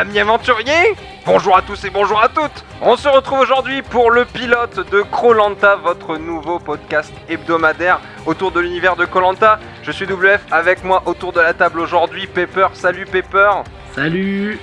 Amis aventuriers, bonjour à tous et bonjour à toutes. On se retrouve aujourd'hui pour le pilote de Krolanta, votre nouveau podcast hebdomadaire autour de l'univers de Kolanta. Je suis WF avec moi autour de la table aujourd'hui Pepper. Salut Pepper. Salut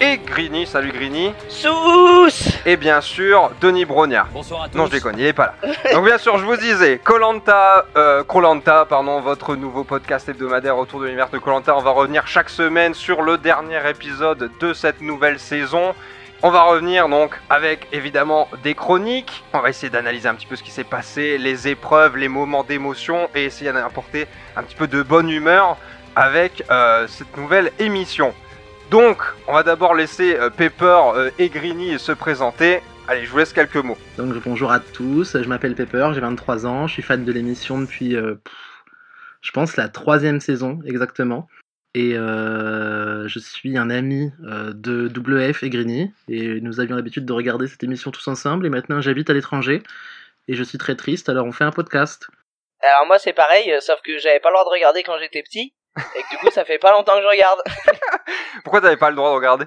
Et Greeny. Salut Greeny. Sous Et bien sûr Denis Brognard. Bonsoir à tous. Non, je déconne, il est pas là. Donc bien sûr, je vous disais, Colanta, euh, Krolanta, pardon, votre nouveau podcast hebdomadaire autour de l'univers de Colanta. On va revenir chaque semaine sur le dernier épisode de cette nouvelle saison. On va revenir donc avec évidemment des chroniques. On va essayer d'analyser un petit peu ce qui s'est passé, les épreuves, les moments d'émotion et essayer d'apporter un petit peu de bonne humeur avec euh, cette nouvelle émission. Donc, on va d'abord laisser euh, Pepper euh, et Greeny se présenter. Allez, je vous laisse quelques mots. Donc bonjour à tous, je m'appelle Pepper, j'ai 23 ans, je suis fan de l'émission depuis, euh, pff, je pense, la troisième saison exactement. Et euh, je suis un ami euh, de WF et Greeny, et nous avions l'habitude de regarder cette émission tous ensemble, et maintenant j'habite à l'étranger, et je suis très triste, alors on fait un podcast. Alors moi c'est pareil, sauf que j'avais pas le droit de regarder quand j'étais petit, et que du coup ça fait pas longtemps que je regarde. Pourquoi t'avais pas le droit de regarder?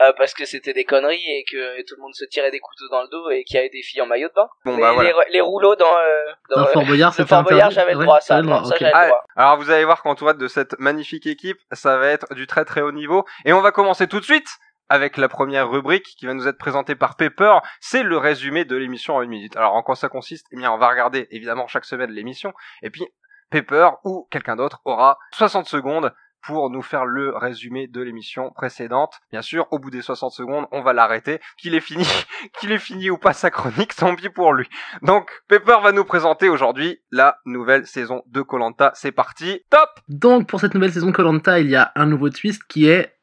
Euh, parce que c'était des conneries et que tout le monde se tirait des couteaux dans le dos et qu'il y avait des filles en maillot de bain. Bon les, bah voilà. les, les rouleaux dans, euh, dans, Dans Fort Boyard, le Fort Boyard interdit j'avais le Ouais, droit à ça, le non, droit, ça Ah, le droit. Alors vous allez voir qu'entouré de cette magnifique équipe, ça va être du très très haut niveau. Et on va commencer tout de suite avec la première rubrique qui va nous être présentée par Pepper. C'est le résumé de l'émission en une minute. Alors en quoi ça consiste? Eh bien on va regarder évidemment chaque semaine l'émission. Et puis Pepper ou quelqu'un d'autre aura 60 secondes pour nous faire le résumé de l'émission précédente. Bien sûr, au bout des 60 secondes, on va l'arrêter. Qu'il ait fini, qu'il ait fini ou pas sa chronique, tant pis pour lui. Donc, Pepper va nous présenter aujourd'hui la nouvelle saison de Colanta. C'est parti, top Donc pour cette nouvelle saison Colanta, il y a un nouveau twist qui est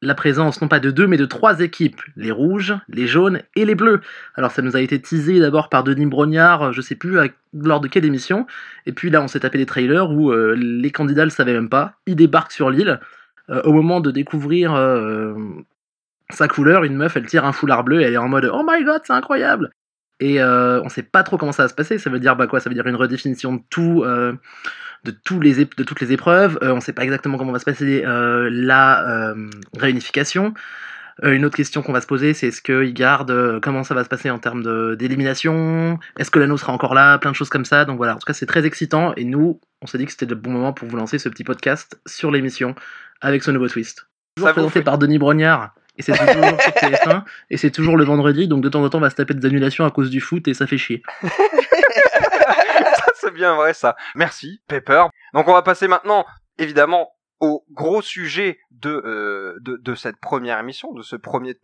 la présence non pas de deux mais de trois équipes, les rouges, les jaunes et les bleus. Alors ça nous a été teasé d'abord par Denis Brognard, je sais plus à- lors de quelle émission, et puis là on s'est tapé des trailers où euh, les candidats le savaient même pas, ils débarquent sur l'île, Euh, au moment de découvrir euh, sa couleur, une meuf elle tire un foulard bleu et elle est en mode oh my god c'est incroyable et euh, on sait pas trop comment ça va se passer. Ça veut dire bah quoi Ça veut dire une redéfinition de tout, euh, de tous les de toutes les épreuves. Euh, on sait pas exactement comment va se passer euh, la euh, réunification. Une autre question qu'on va se poser, c'est est-ce qu'ils gardent comment ça va se passer en termes d'élimination? Est-ce que l'anneau sera encore là? Plein de choses comme ça. Donc voilà. En tout cas, c'est très excitant. Et nous, on s'est dit que c'était le bon moment pour vous lancer ce petit podcast sur l'émission avec ce nouveau twist. Toujours présenté par Denis Brognard. Et c'est toujours sur TF1, et c'est toujours le vendredi, donc de temps en temps on va se taper des annulations à cause du foot et ça fait chier. Bien vrai ça. Merci, Pepper. Donc on va passer maintenant, évidemment, au gros sujet de, euh, de, cette première émission, de ce premier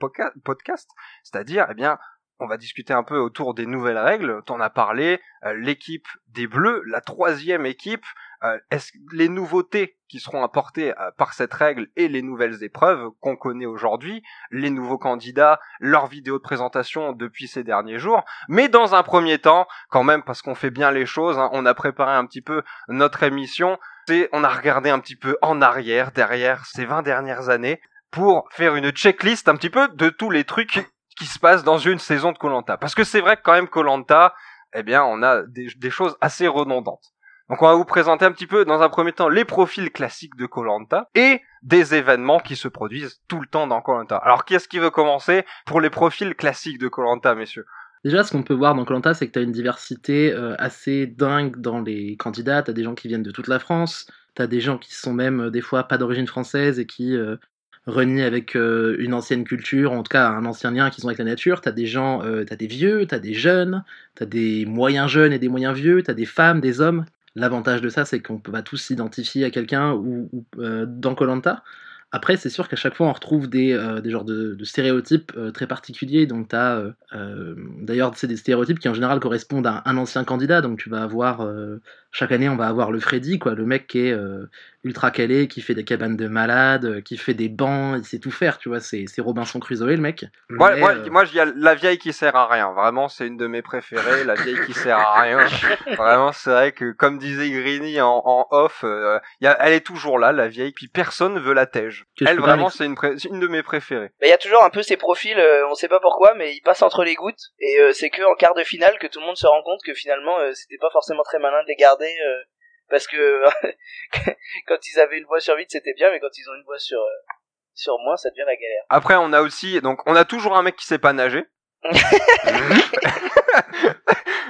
podcast. C'est-à-dire, eh bien, on va discuter un peu autour des nouvelles règles. T'en as parlé, euh, l'équipe des Bleus, la troisième équipe. Euh, est-ce les nouveautés qui seront apportées euh, par cette règle et les nouvelles épreuves qu'on connaît aujourd'hui, les nouveaux candidats, leurs vidéos de présentation depuis ces derniers jours. Mais dans un premier temps, quand même, parce qu'on fait bien les choses, hein, on a préparé un petit peu notre émission, c'est on a regardé un petit peu en arrière, derrière ces 20 dernières années, pour faire une checklist un petit peu de tous les trucs qui se passent dans une saison de Colanta. Parce que c'est vrai que quand même Colanta, eh bien, on a des, des choses assez redondantes. Donc on va vous présenter un petit peu dans un premier temps les profils classiques de Colanta et des événements qui se produisent tout le temps dans Colanta. Alors qui est-ce qui veut commencer pour les profils classiques de Colanta, messieurs? Déjà, ce qu'on peut voir dans Colanta, c'est que tu as une diversité euh, assez dingue dans les candidats. Tu des gens qui viennent de toute la France, tu as des gens qui sont même euh, des fois pas d'origine française et qui euh, renient avec une ancienne culture, en tout cas un ancien lien qu'ils ont avec la nature. Tu as des gens, tu as des vieux, tu as des jeunes, tu as des moyens jeunes et des moyens vieux, tu as des femmes, des hommes. L'avantage de ça, c'est qu'on va tous s'identifier à quelqu'un ou, euh, dans Colanta. Après, c'est sûr qu'à chaque fois, on retrouve des, euh, genres de, stéréotypes euh, très particuliers. Donc. D'ailleurs, c'est des stéréotypes qui en général correspondent à un ancien candidat. Donc, tu vas avoir. Chaque année, on va avoir le Freddy, quoi, le mec qui est euh, ultra calé, qui fait des cabanes de malades, euh, qui fait des bancs, il sait tout faire, tu vois. C'est c'est Robinson Crusoe, le mec. Moi, Mais, moi, euh, moi, il y a la vieille qui sert à rien. Vraiment, c'est une de mes préférées, la vieille qui sert à rien. Vraiment, c'est vrai que, comme disait Greeny en, en off, euh, il y a, elle est toujours là, la vieille, puis personne veut la tège. Elle, vraiment, c'est une, pré- c'est une de mes préférées. Mais il y a toujours un peu ces profils, euh, on sait pas pourquoi, mais ils passent entre les gouttes, et euh, c'est que en quart de finale que tout le monde se rend compte que finalement euh, c'était pas forcément très malin de les garder, euh, parce que quand ils avaient une voix sur vide c'était bien, mais quand ils ont une voix sur euh, sur moins, ça devient la galère. Après, on a aussi, donc, on a toujours un mec qui sait pas nager.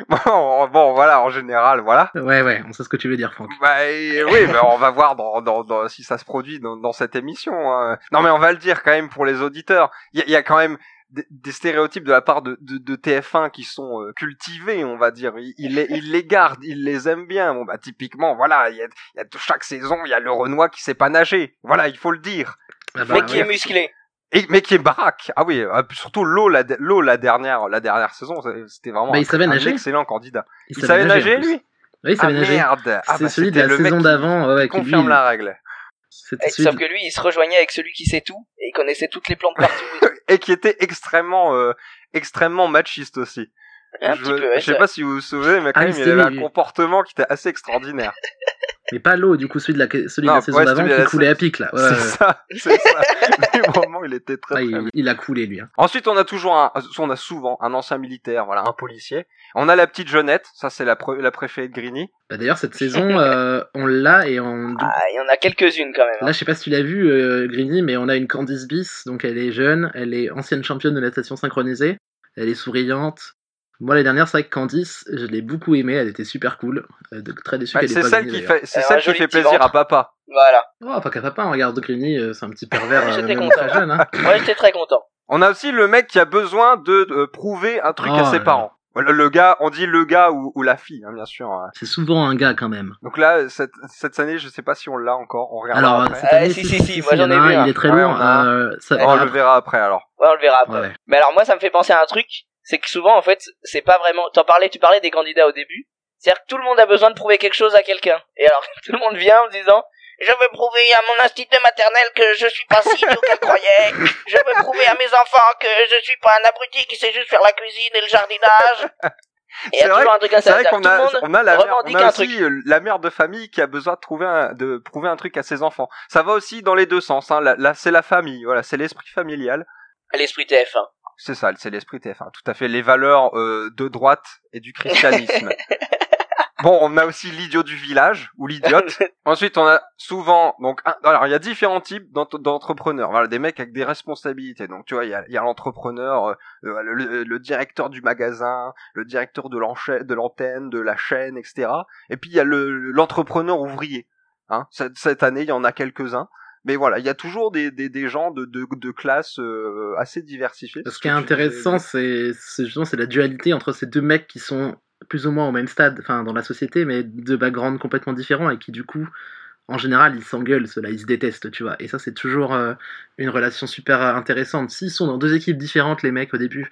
bon, bon, voilà, en général, voilà. Ouais, ouais, on sait ce que tu veux dire, Franck. Bah, et oui, bah, on va voir dans, dans, dans, si ça se produit dans, dans cette émission. hein. Non, mais on va le dire quand même pour les auditeurs. Il y, a- il y a quand même des, des stéréotypes de la part de, de, de TF1 qui sont euh, cultivés, on va dire. Ils, ils les, ils les gardent, ils les aiment bien. Bon, bah, typiquement, voilà, il y a, il y a chaque saison, il y a le Renoir qui sait pas nager. Voilà, il faut le dire. Ah bah, Mais qui ouais. est musclé. Et, mais qui est baraque. Ah oui, euh, surtout l'eau la, l'eau la dernière, la dernière saison, c'était vraiment Bah, il un, savait un nager. excellent candidat. Il, Il savait nager, lui Oui, il Ah savait nager. merde Ah, C'est bah, celui de la saison d'avant, ouais, ouais, qui, confirme lui, la règle. Celui sauf de- que lui, il se rejoignait avec celui qui sait tout et il connaissait toutes les plantes partout. et qui était extrêmement, euh, extrêmement machiste aussi. Un je, petit peu, ouais, je sais ça- pas si vous vous souvenez, mais quand Ah, même, il c'était avait un comportement qui était assez extraordinaire. Mais pas l'eau, du coup, celui de la, celui Non, de la saison ouais, d'avant qui la coulait à pic, là. Ouais, c'est ouais. ça, c'est ça. Mais vraiment, il était très, Ouais, très il, bien. il a coulé, lui. hein. Ensuite, on a toujours un, on a souvent un ancien militaire, voilà, un policier. On a la petite Jeannette, ça c'est la, pre- la préfet de Grigny. Bah, D'ailleurs, cette saison, euh, on l'a et on... Ah, il y en a quelques-unes quand même. hein. Là, je sais pas si tu l'as vu, euh, Grigny, mais on a une Candice Bis, donc elle est jeune, elle est ancienne championne de natation synchronisée, elle est souriante. Moi, l'année dernière, c'est vrai que Candice, je l'ai beaucoup aimée, elle était super cool. Euh, de- très déçu Bah, qu'elle ait c'est pas celle gagné, qui fait, c'est celle qui fait plaisir à papa. Voilà. Oh, pas qu'à papa, on regarde Grigny, euh, c'est un petit pervers, euh, J'étais content. très jeune. Hein. Moi, j'étais très content. On a aussi le mec qui a besoin de euh, prouver un truc Oh à ses là parents. Le, le gars, on dit le gars ou, ou la fille, hein, bien sûr. hein. C'est souvent un gars, quand même. Donc là, cette, cette année, je sais pas si on l'a encore. On regardera Alors, après. cette Ah, année, si, si, si, moi, il j'en ai vu est très Ouais, lourd. on le verra après alors. Ouais, on le verra après. Ouais. Mais alors moi, ça me fait penser à un truc, c'est que souvent, en fait, c'est pas vraiment. T'en parlais, tu parlais des candidats au début. C'est-à-dire que tout le monde a besoin de prouver quelque chose à quelqu'un. Et alors, tout le monde vient en disant. Je veux prouver à mon institut maternel que je suis pas si idiot qu'elle croyait. Je veux prouver à mes enfants que je suis pas un abruti qui sait juste faire la cuisine et le jardinage. Et C'est vrai vrai qu'on a, on a la mère, on a aussi euh, la mère de famille qui a besoin de trouver un, de prouver un truc à ses enfants. Ça va aussi dans les deux sens. Hein. Là, là, c'est la famille. Voilà, c'est l'esprit familial. L'esprit TF1. C'est ça, c'est l'esprit TF1. Tout à fait. Les valeurs euh, de droite et du christianisme. Bon, on a aussi l'idiot du village ou l'idiote. Ensuite, on a souvent donc un- alors il y a différents types d'ent- d'entrepreneurs. Voilà, des mecs avec des responsabilités. Donc tu vois, il y a, il y a l'entrepreneur, euh, le, le- le directeur du magasin, le directeur de l'antenne, de la chaîne, etc. Et puis il y a le l'entrepreneur ouvrier. Hein, cette, cette année, il y en a quelques-uns. Mais voilà, il y a toujours des, des, des gens de, de, de classes euh, assez diversifiées. Ce qui est intéressant, c'est justement c'est la dualité entre ces deux mecs qui sont plus ou moins au même stade, enfin dans la société, mais de backgrounds complètement différents et qui du coup, en général, ils s'engueulent, ceux-là, ils se détestent, tu vois. Et ça, c'est toujours euh, une relation super euh, intéressante. S'ils sont dans deux équipes différentes, les mecs au début,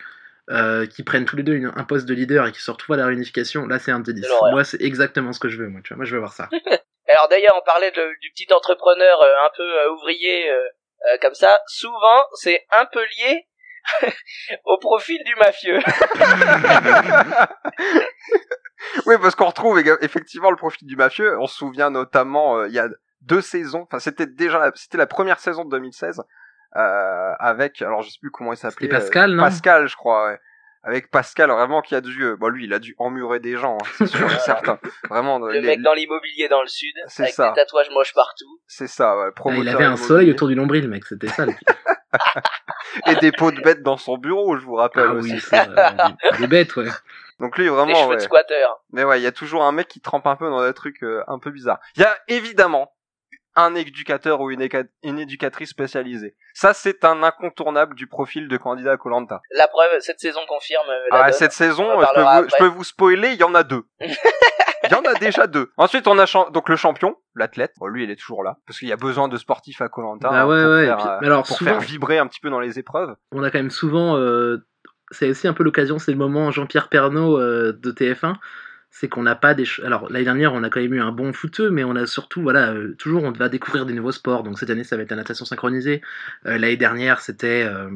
euh, qui prennent tous les deux une- un poste de leader et qui se retrouvent à la réunification, là, c'est un délice. Moi, c'est exactement ce que je veux, moi, tu vois. Moi, je veux voir ça. Alors d'ailleurs, on parlait de- du petit entrepreneur euh, un peu euh, ouvrier euh, euh, comme ça. Souvent, c'est un peu lié au profil du mafieux. oui, parce qu'on retrouve effectivement le profil du mafieux. On se souvient notamment, euh, il y a deux saisons, enfin c'était déjà, la- c'était la première saison de 2016, euh, avec, alors je sais plus comment il s'appelait. C'était Pascal, euh, non? Pascal, je crois, ouais. Avec Pascal, vraiment, qui a dû, euh, bon, lui, il a dû emmurer des gens, hein, c'est sûr et certain. Vraiment, Le les- mec dans l'immobilier dans le sud, C'est avec ça. des tatouages moches partout. c'est ça, ouais, Ah, il avait un soleil autour du nombril, mec, c'était ça. le- Et des pots de bêtes dans son bureau, je vous rappelle Ah aussi. oui, ça, euh, des, des bêtes, ouais. Donc lui, des vraiment, cheveux ouais. de squatter. Mais ouais, il y a toujours un mec qui trempe un peu dans des trucs euh, un peu bizarres. Il y a évidemment un éducateur ou une, éca- une éducatrice spécialisée. Ça, c'est un incontournable du profil de candidat à Colanta. La preuve, cette saison confirme euh, la Ah, donne. cette saison, je peux, vous, je après. peux vous spoiler, il y en a deux. Il y en a déjà deux. Ensuite, on a donc le champion, l'athlète. Bon, lui, il est toujours là parce qu'il y a besoin de sportifs à Colanta Bah ouais, pour, ouais, et faire, puis- euh, alors, pour souvent- faire vibrer un petit peu dans les épreuves. on a quand même souvent, euh, c'est aussi un peu l'occasion, c'est le moment Jean-Pierre Pernaud euh, de TF1, c'est qu'on n'a pas des... Alors l'année dernière on a quand même eu un bon footeux, mais on a surtout, voilà, euh, toujours on va découvrir des nouveaux sports, donc cette année ça va être la natation synchronisée, Euh, l'année dernière c'était euh,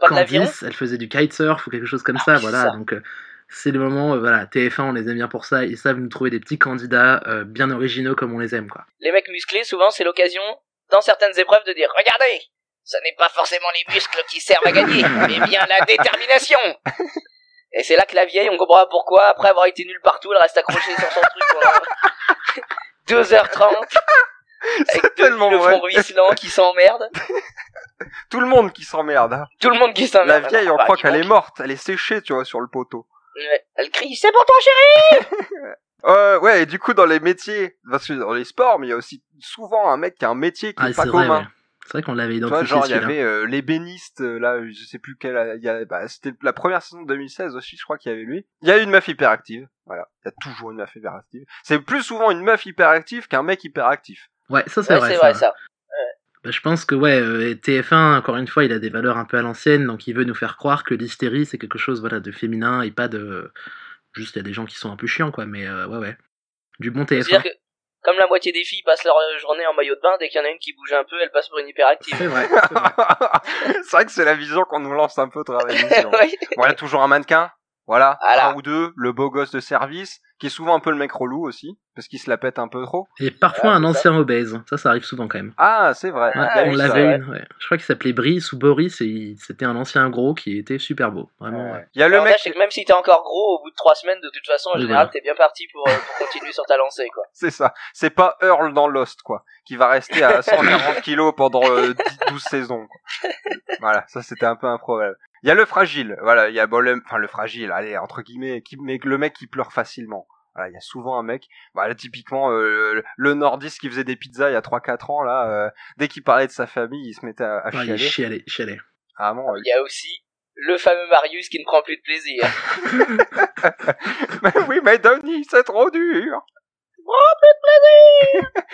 Candice, elle faisait du kitesurf ou quelque chose comme Ah ça, voilà, ça. donc... euh, c'est le moment, euh, voilà, TF1, on les aime bien pour ça, ils savent nous trouver des petits candidats euh, bien originaux comme on les aime, quoi. Les mecs musclés, souvent, c'est l'occasion, dans certaines épreuves, de dire Regardez Ce n'est pas forcément les muscles qui servent à gagner, mais bien la détermination Et c'est là que la vieille, on comprendra pourquoi, après avoir été nulle partout, elle reste accrochée sur son truc pendant 2h30, avec deux tellement le front ruisselant qui s'emmerde. Tout le monde qui s'emmerde. hein. Tout le monde qui La s'emmerde. vieille, on Bah, croit qu'elle est morte. Elle est séchée, tu vois, sur le poteau. Elle crie, c'est pour toi, chérie Euh, ouais, et du coup, dans les métiers, parce que dans les sports, mais il y a aussi souvent un mec qui a un métier qui Ah, est pas vrai, commun. ouais. C'est vrai qu'on l'avait Tu vois, identifié genre, il y avait euh, les bénistes, euh, là, je sais plus quel, il y a, bah, c'était la première saison de 2016 aussi, je crois qu'il y avait lui. Il y a une meuf hyperactive, voilà. Il y a toujours une meuf hyperactive. C'est plus souvent une meuf hyperactive qu'un mec hyperactif. Ouais, ça c'est Ouais, vrai. c'est ça. vrai, ça. Bah, je pense que ouais, euh, TF1, encore une fois, il a des valeurs un peu à l'ancienne, donc il veut nous faire croire que l'hystérie c'est quelque chose voilà, de féminin et pas de. Juste, il y a des gens qui sont un peu chiants, quoi, mais euh, ouais, ouais. Du bon C'est-à-dire TF1. Comme la moitié des filles passent leur journée en maillot de bain, dès qu'il y en a une qui bouge un peu, elle passe pour une hyperactive. C'est vrai. c'est vrai. c'est vrai que c'est la vision qu'on nous lance un peu au travers de l'émission. Ouais. Voilà, toujours un mannequin? Voilà, Voilà. un ou deux, le beau gosse de service, qui est souvent un peu le mec relou aussi, parce qu'il se la pète un peu trop. Et parfois un ça. ancien obèse. Ça, ça arrive souvent quand même. Ah, c'est vrai. Ouais, Ah, on l'avait une, ouais. Je crois qu'il s'appelait Brice ou Boris et il- c'était un ancien gros qui était super beau. Vraiment. ouais. Il y a le mec, c'est que même si t'es encore gros, au bout de trois semaines, de toute façon, en général, t'es bien parti pour, euh, pour continuer sur ta lancée, quoi. c'est ça. C'est pas Earl dans Lost, quoi, qui va rester à 140 kilos pendant euh, 10, 12 saisons. Quoi. Voilà, ça c'était un peu un problème. Il y a le fragile, voilà, il y a bon, le, enfin le fragile, allez entre guillemets, qui, mais le mec qui pleure facilement. Voilà, il y a souvent un mec, voilà, typiquement euh, le nordiste qui faisait des pizzas il y a 3-4 ans là, euh, dès qu'il parlait de sa famille, il se mettait à, à Ouais, chialer. chialé. Vraiment, euh, Il y a aussi le fameux Marius qui ne prend plus de plaisir. mais oui, mais Denis, c'est trop dur.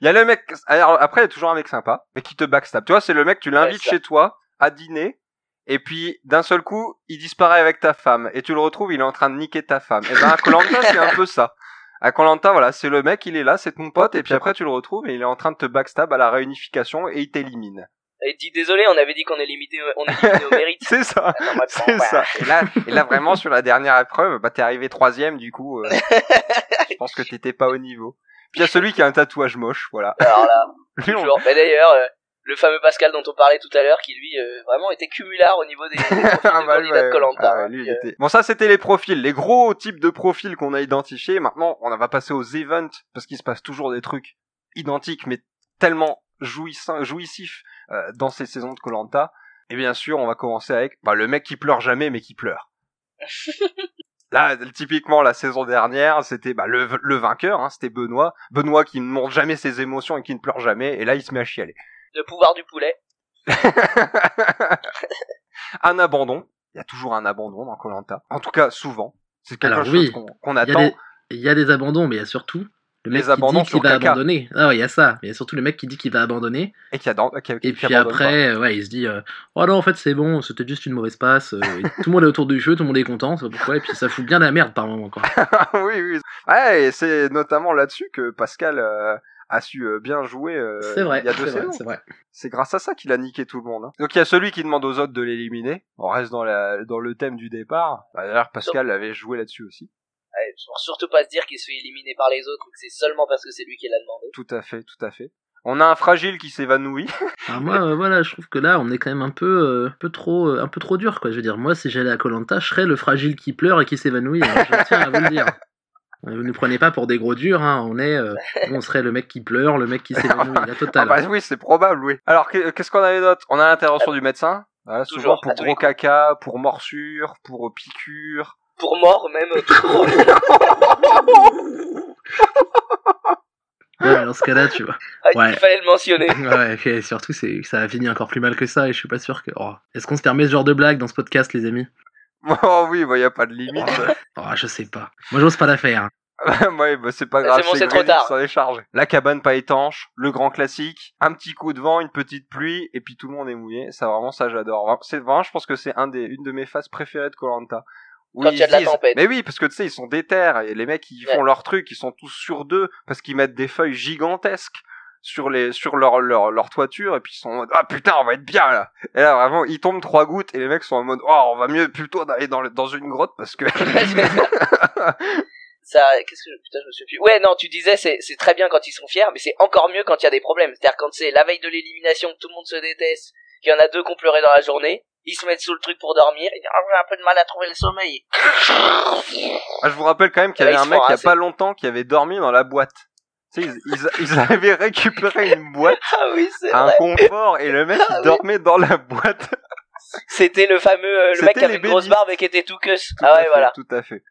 Il y a le mec, alors après il y a toujours un mec sympa, mais qui te backstab. Tu vois, c'est le mec, tu l'invites Ouais, chez toi à dîner, et puis d'un seul coup, il disparaît avec ta femme, et tu le retrouves, il est en train de niquer ta femme. Et ben à Colanta, c'est un peu ça. À Colanta, voilà, c'est le mec, il est là, c'est ton pote, et puis après tu le retrouves et il est en train de te backstab à la réunification et il t'élimine. Et dit désolé, on avait dit qu'on éliminait, on éliminait au mérite. C'est ça. Ah non, C'est bah, ça. Et là, et là vraiment sur la dernière épreuve, bah t'es arrivé troisième du coup. euh, je pense que t'étais pas au niveau. Puis il y a celui qui a un tatouage moche, voilà. Alors là, Lui, on- toujours. Mais d'ailleurs, euh, le fameux Pascal dont on parlait tout à l'heure, qui lui, euh, vraiment était cumulard au niveau des, des Ah bah, candidats de Koh-Lanta, ah hein. euh, était- Bon ça c'était les profils, les gros types de profils qu'on a identifiés. Maintenant on va passer aux events parce qu'il se passe toujours des trucs identiques mais tellement jouissifs euh, dans ces saisons de Colanta. Et bien sûr on va commencer avec bah, le mec qui pleure jamais mais qui pleure. Là, typiquement, la saison dernière, c'était bah, le, le vainqueur, hein, c'était Benoît. Benoît qui ne montre jamais ses émotions et qui ne pleure jamais, et là, il se met à chialer. Le pouvoir du poulet. un abandon. Il y a toujours un abandon dans Colanta. En tout cas, souvent. C'est quelque Alors, chose oui. qu'on attend. des, il y a des abandons, mais il y a surtout le mec Les abandons qui dit qu'il va caca. abandonner. Ah ouais, il y a ça. Mais il y a surtout le mec qui dit qu'il va abandonner. Et qui, adore, qui, qui Et puis après, ouais, il se dit euh, Oh non, en fait, c'est bon, c'était juste une mauvaise passe. euh, tout le monde est autour du feu, tout le monde est content, c'est pourquoi. Et puis ça fout bien la merde par moment, quoi. oui, oui. Ouais, et c'est notamment là-dessus que Pascal euh, a su euh, bien jouer euh, c'est vrai, il y a deux c'est vrai, saisons. c'est vrai. C'est grâce à ça qu'il a niqué tout le monde. hein. Donc il y a celui qui demande aux autres de l'éliminer. On reste dans, la, dans le thème du départ. Bah, D'ailleurs, Pascal avait joué là-dessus aussi. Ouais, surtout pas se dire qu'il se fait éliminer par les autres ou que c'est seulement parce que c'est lui qui l'a demandé. Tout à fait, tout à fait. On a un fragile qui s'évanouit. Alors moi, euh, voilà, je trouve que là, on est quand même un peu, euh, un peu trop, euh, un peu trop dur, quoi. Je veux dire, moi, si j'allais à Colanta, je serais le fragile qui pleure et qui s'évanouit. hein, Je tiens à vous le dire. Euh, Vous ne prenez pas pour des gros durs, hein. On est, euh, on serait le mec qui pleure, le mec qui s'évanouit, la Ah totale. bah oui, c'est probable, oui. Alors, que- qu'est-ce qu'on avait d'autre On a l'intervention du médecin. Voilà, souvent Toujours, pour gros caca, pour morsure, pour piqûre. Pour mort, même, euh. Ouais, mais dans ce cas-là, tu vois. Ah, Ouais. Il fallait le mentionner. Ouais, et surtout, c'est, ça a fini encore plus mal que ça, et je suis pas sûr que. oh. Est-ce qu'on se permet ce genre de blague dans ce podcast, les amis? Oh oui, bah y a pas de limite. Oh, je sais pas. Moi, j'ose pas la faire. ouais, bah c'est pas grave, c'est bon, c'est trop tard. est chargé. La cabane pas étanche, le grand classique, un petit coup de vent, une petite pluie, et puis tout le monde est mouillé. Ça vraiment, ça j'adore. Vraiment, C'est vraiment, je pense que c'est un des, une de mes phases préférées de Colanta. Quand il y a de la tempête. Mais oui, parce que tu sais, ils sont déter et les mecs ils Ouais. font leur truc, ils sont tous sur deux parce qu'ils mettent des feuilles gigantesques sur les sur leur leur leur toiture et puis ils sont en mode ah putain on va être bien là et là vraiment ils tombent trois gouttes et les mecs sont en mode oh on va mieux plutôt d'aller dans le- dans une grotte parce que ça, qu'est-ce que je, putain, je me souviens plus. Ouais, non, tu disais, c'est, c'est très bien quand ils sont fiers, mais c'est encore mieux quand il y a des problèmes. C'est-à-dire quand c'est la veille de l'élimination, que tout le monde se déteste, qu'il y en a deux qui ont pleuré dans la journée, ils se mettent sous le truc pour dormir, ils disent, ah, j'ai un peu de mal à trouver le sommeil. Ah, je vous rappelle quand même qu'il y avait un mec il y a pas longtemps qui avait dormi dans la boîte ils, ils, ils avaient récupéré une boîte, Ah oui, c'est un vrai. confort, et le mec Ah il oui. dormait dans la boîte. C'était le fameux euh, le mec qui avait une grosse barbe et qui était tout cuss. Tout Ah à ouais, fait, voilà. Tout à fait.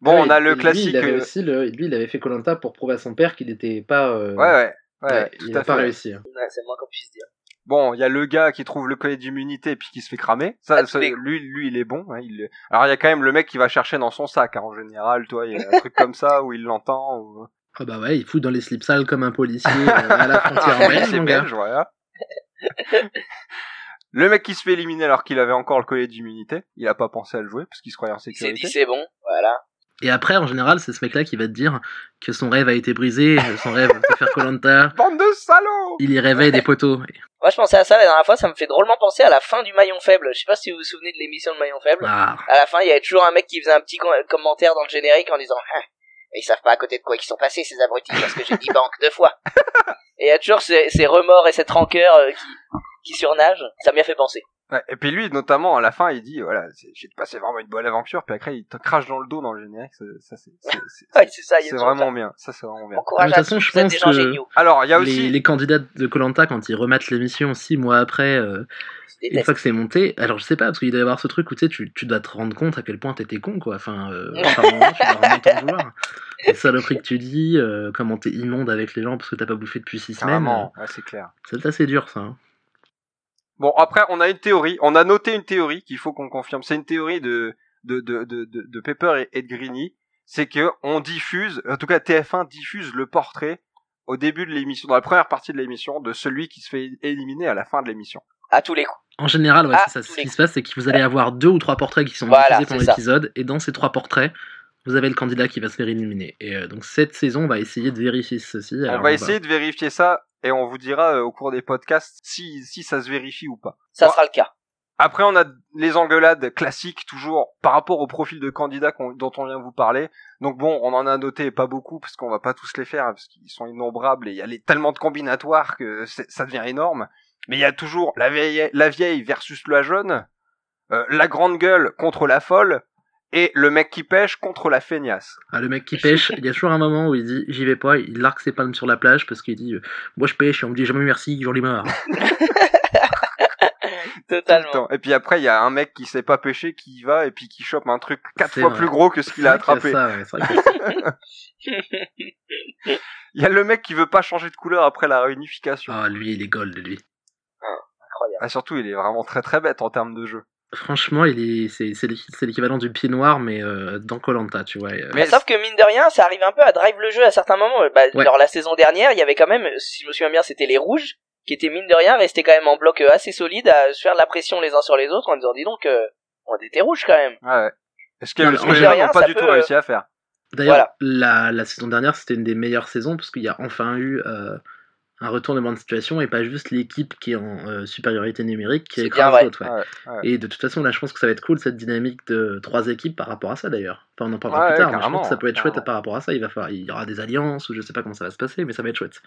Bon, on a le Et lui, classique. il avait euh, aussi le, lui, il avait fait Colanta pour prouver à son père qu'il n'était pas. euh, Ouais, ouais, ouais, ouais, tout il à n'a pas fait. réussi. hein. Ouais, c'est moins qu'on puisse dire. Bon, il y a le gars qui trouve le collier d'immunité et puis qui se fait cramer. Ça, Ah, lui, lui, il est bon. hein, il... Alors, il y a quand même le mec qui va chercher dans son sac. hein, en général, toi, il y a un truc comme ça où il l'entend. Ou... Ah bah ouais, il fout dans les slips sales comme un policier euh, à la frontière Ah, en belge, c'est mon gars. belge, voilà. le mec qui se fait éliminer alors qu'il avait encore le collier d'immunité. Il a pas pensé à le jouer parce qu'il se croyait en Il s'est dit sécurité. c'est bon, voilà. Et après, en général, c'est ce mec-là qui va te dire que son rêve a été brisé, son rêve de faire Colanta. Bande de salauds Il y rêvait des poteaux. Moi je pensais à ça la dernière fois, ça me fait drôlement penser à la fin du maillon faible. Je sais pas si vous vous souvenez de l'émission de maillon faible. Ah, À la fin, il y avait toujours un mec qui faisait un petit com- commentaire dans le générique en disant Ah, ils savent pas à côté de quoi ils sont passés ces abrutis parce que j'ai dit banque deux fois. Et il y a toujours ces, remords et cette rancœur euh, qui, qui surnagent. Ça m'y a fait penser. Ouais, et puis lui, notamment, à la fin, il dit, voilà, c'est- j'ai passé vraiment une bonne aventure, puis après, il te crache dans le dos dans le générique, ça, ça, c'est, ça, vraiment bien, ça c'est vraiment bien. Encourage De toute à façon, je pense des gens que- géniaux. Alors, il y a les, aussi, les candidats de Colanta, quand ils remettent l'émission six mois après, euh, une fois que c'est monté, alors je sais pas, parce qu'il doit y avoir ce truc où tu sais, tu, tu dois te rendre compte à quel point t'étais con, quoi. Enfin, euh, par moment, tu dois vraiment t'en vouloir. Les saloperies que tu dis, euh, comment t'es immonde avec les gens parce que t'as pas bouffé depuis six semaines. ouais, c'est clair. euh, C'est assez dur, ça. hein. Bon, après, on a une théorie, on a noté une théorie qu'il faut qu'on confirme. C'est une théorie de, de, de, de, de, de Pepper et, et de Greeny. C'est que on diffuse, en tout cas TF1 diffuse le portrait au début de l'émission, dans la première partie de l'émission, de celui qui se fait éliminer à la fin de l'émission. À tous les coups. En général, ouais, Ah, c'est ça. Ce qui se passe, c'est que vous allez avoir deux ou trois portraits qui sont Voilà, diffusés pendant l'épisode, et dans ces trois portraits, vous avez le candidat qui va se faire éliminer. Et euh, donc cette saison, on va essayer de vérifier ceci. on va essayer de vérifier ça et on vous dira euh, au cours des podcasts si, si ça se vérifie ou pas. Ça sera le cas. Après, on a les engueulades classiques, toujours par rapport au profil de candidat qu'on- dont on vient de vous parler. Donc bon, on en a noté pas beaucoup, parce qu'on va pas tous les faire, parce qu'ils sont innombrables, et il y a les- tellement de combinatoires que c'est- ça devient énorme. Mais il y a toujours la vieille, la vieille versus la jeune, euh, la grande gueule contre la folle, et le mec qui pêche contre la feignasse. Ah, le mec qui pêche, il y a toujours un moment où il dit j'y vais pas, il largue ses palmes sur la plage parce qu'il dit euh, moi je pêche et on me dit jamais merci, j'en ai marre. Totalement. Et puis après, il y a un mec qui sait pas pêcher, qui y va, et puis qui chope un truc quatre fois vrai. plus gros que ce qu'il a C'est vrai qu'il y attrapé. ça, ouais, c'est vrai que- Il y a le mec qui veut pas changer de couleur après la réunification. Ah, lui, il est gold, lui. Incroyable. Ah, surtout, il est vraiment très très bête en termes de jeu. Franchement, il est, c'est, c'est l'équ- c'est l'équivalent du pied noir, mais euh, dans Colanta, tu vois. euh, Mais- Sauf que mine de rien, ça arrive un peu à drive le jeu à certains moments. Bah, Ouais. Genre la saison dernière, il y avait quand même, si je me souviens bien, c'était les rouges qui étaient mine de rien restés quand même en bloc euh, assez solide à se faire de la pression les uns sur les autres en disant dis donc, euh, on était rouges quand même. Ouais, ouais. Est-ce que, Non, les pas du peut, tout réussi à faire? D'ailleurs, Voilà. la, la saison dernière, c'était une des meilleures saisons parce qu'il y a enfin eu euh, un retournement de situation et pas juste l'équipe qui est en euh, supériorité numérique qui écrase l'autre. ouais. Ouais, ouais. Et de toute façon, là, je pense que ça va être cool cette dynamique de trois équipes par rapport à ça d'ailleurs. Enfin, on en parlera Ouais, plus tard, mais je pense que ça peut être chouette par rapport à ça. Il va falloir, il y aura des alliances ou je sais pas comment ça va se passer, mais ça va être chouette.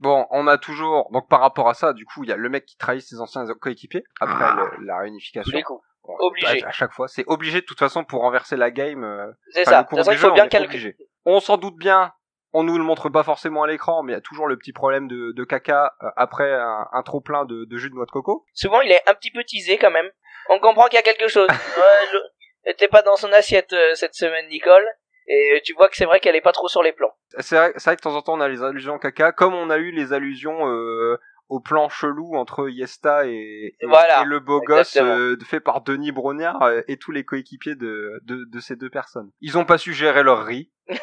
Bon, on a toujours, donc par rapport à ça, du coup, il y a le mec qui trahit ses anciens coéquipiers après Ah. le- la réunification. Bon, Obligé. À, à chaque fois, c'est obligé de toute façon pour renverser la game. euh, C'est enfin, ça. De toute façon, il faut bien calculer. On s'en doute bien. On nous le montre pas forcément à l'écran, mais il y a toujours le petit problème de, de caca euh, après un, un trop plein de, de jus de noix de coco. Souvent, il est un petit peu teasé quand même. On comprend qu'il y a quelque chose. Ouais, T'es pas dans son assiette euh, cette semaine, Nicole. Et euh, tu vois que c'est vrai qu'elle est pas trop sur les plans. C'est vrai, vrai que de temps en temps on a les allusions caca, comme on a eu les allusions euh, au plan chelou entre Yesta et, et, Voilà, et le beau gosse euh, fait par Denis Brognard euh, et tous les coéquipiers de, de, de ces deux personnes. Ils ont pas su gérer leur riz.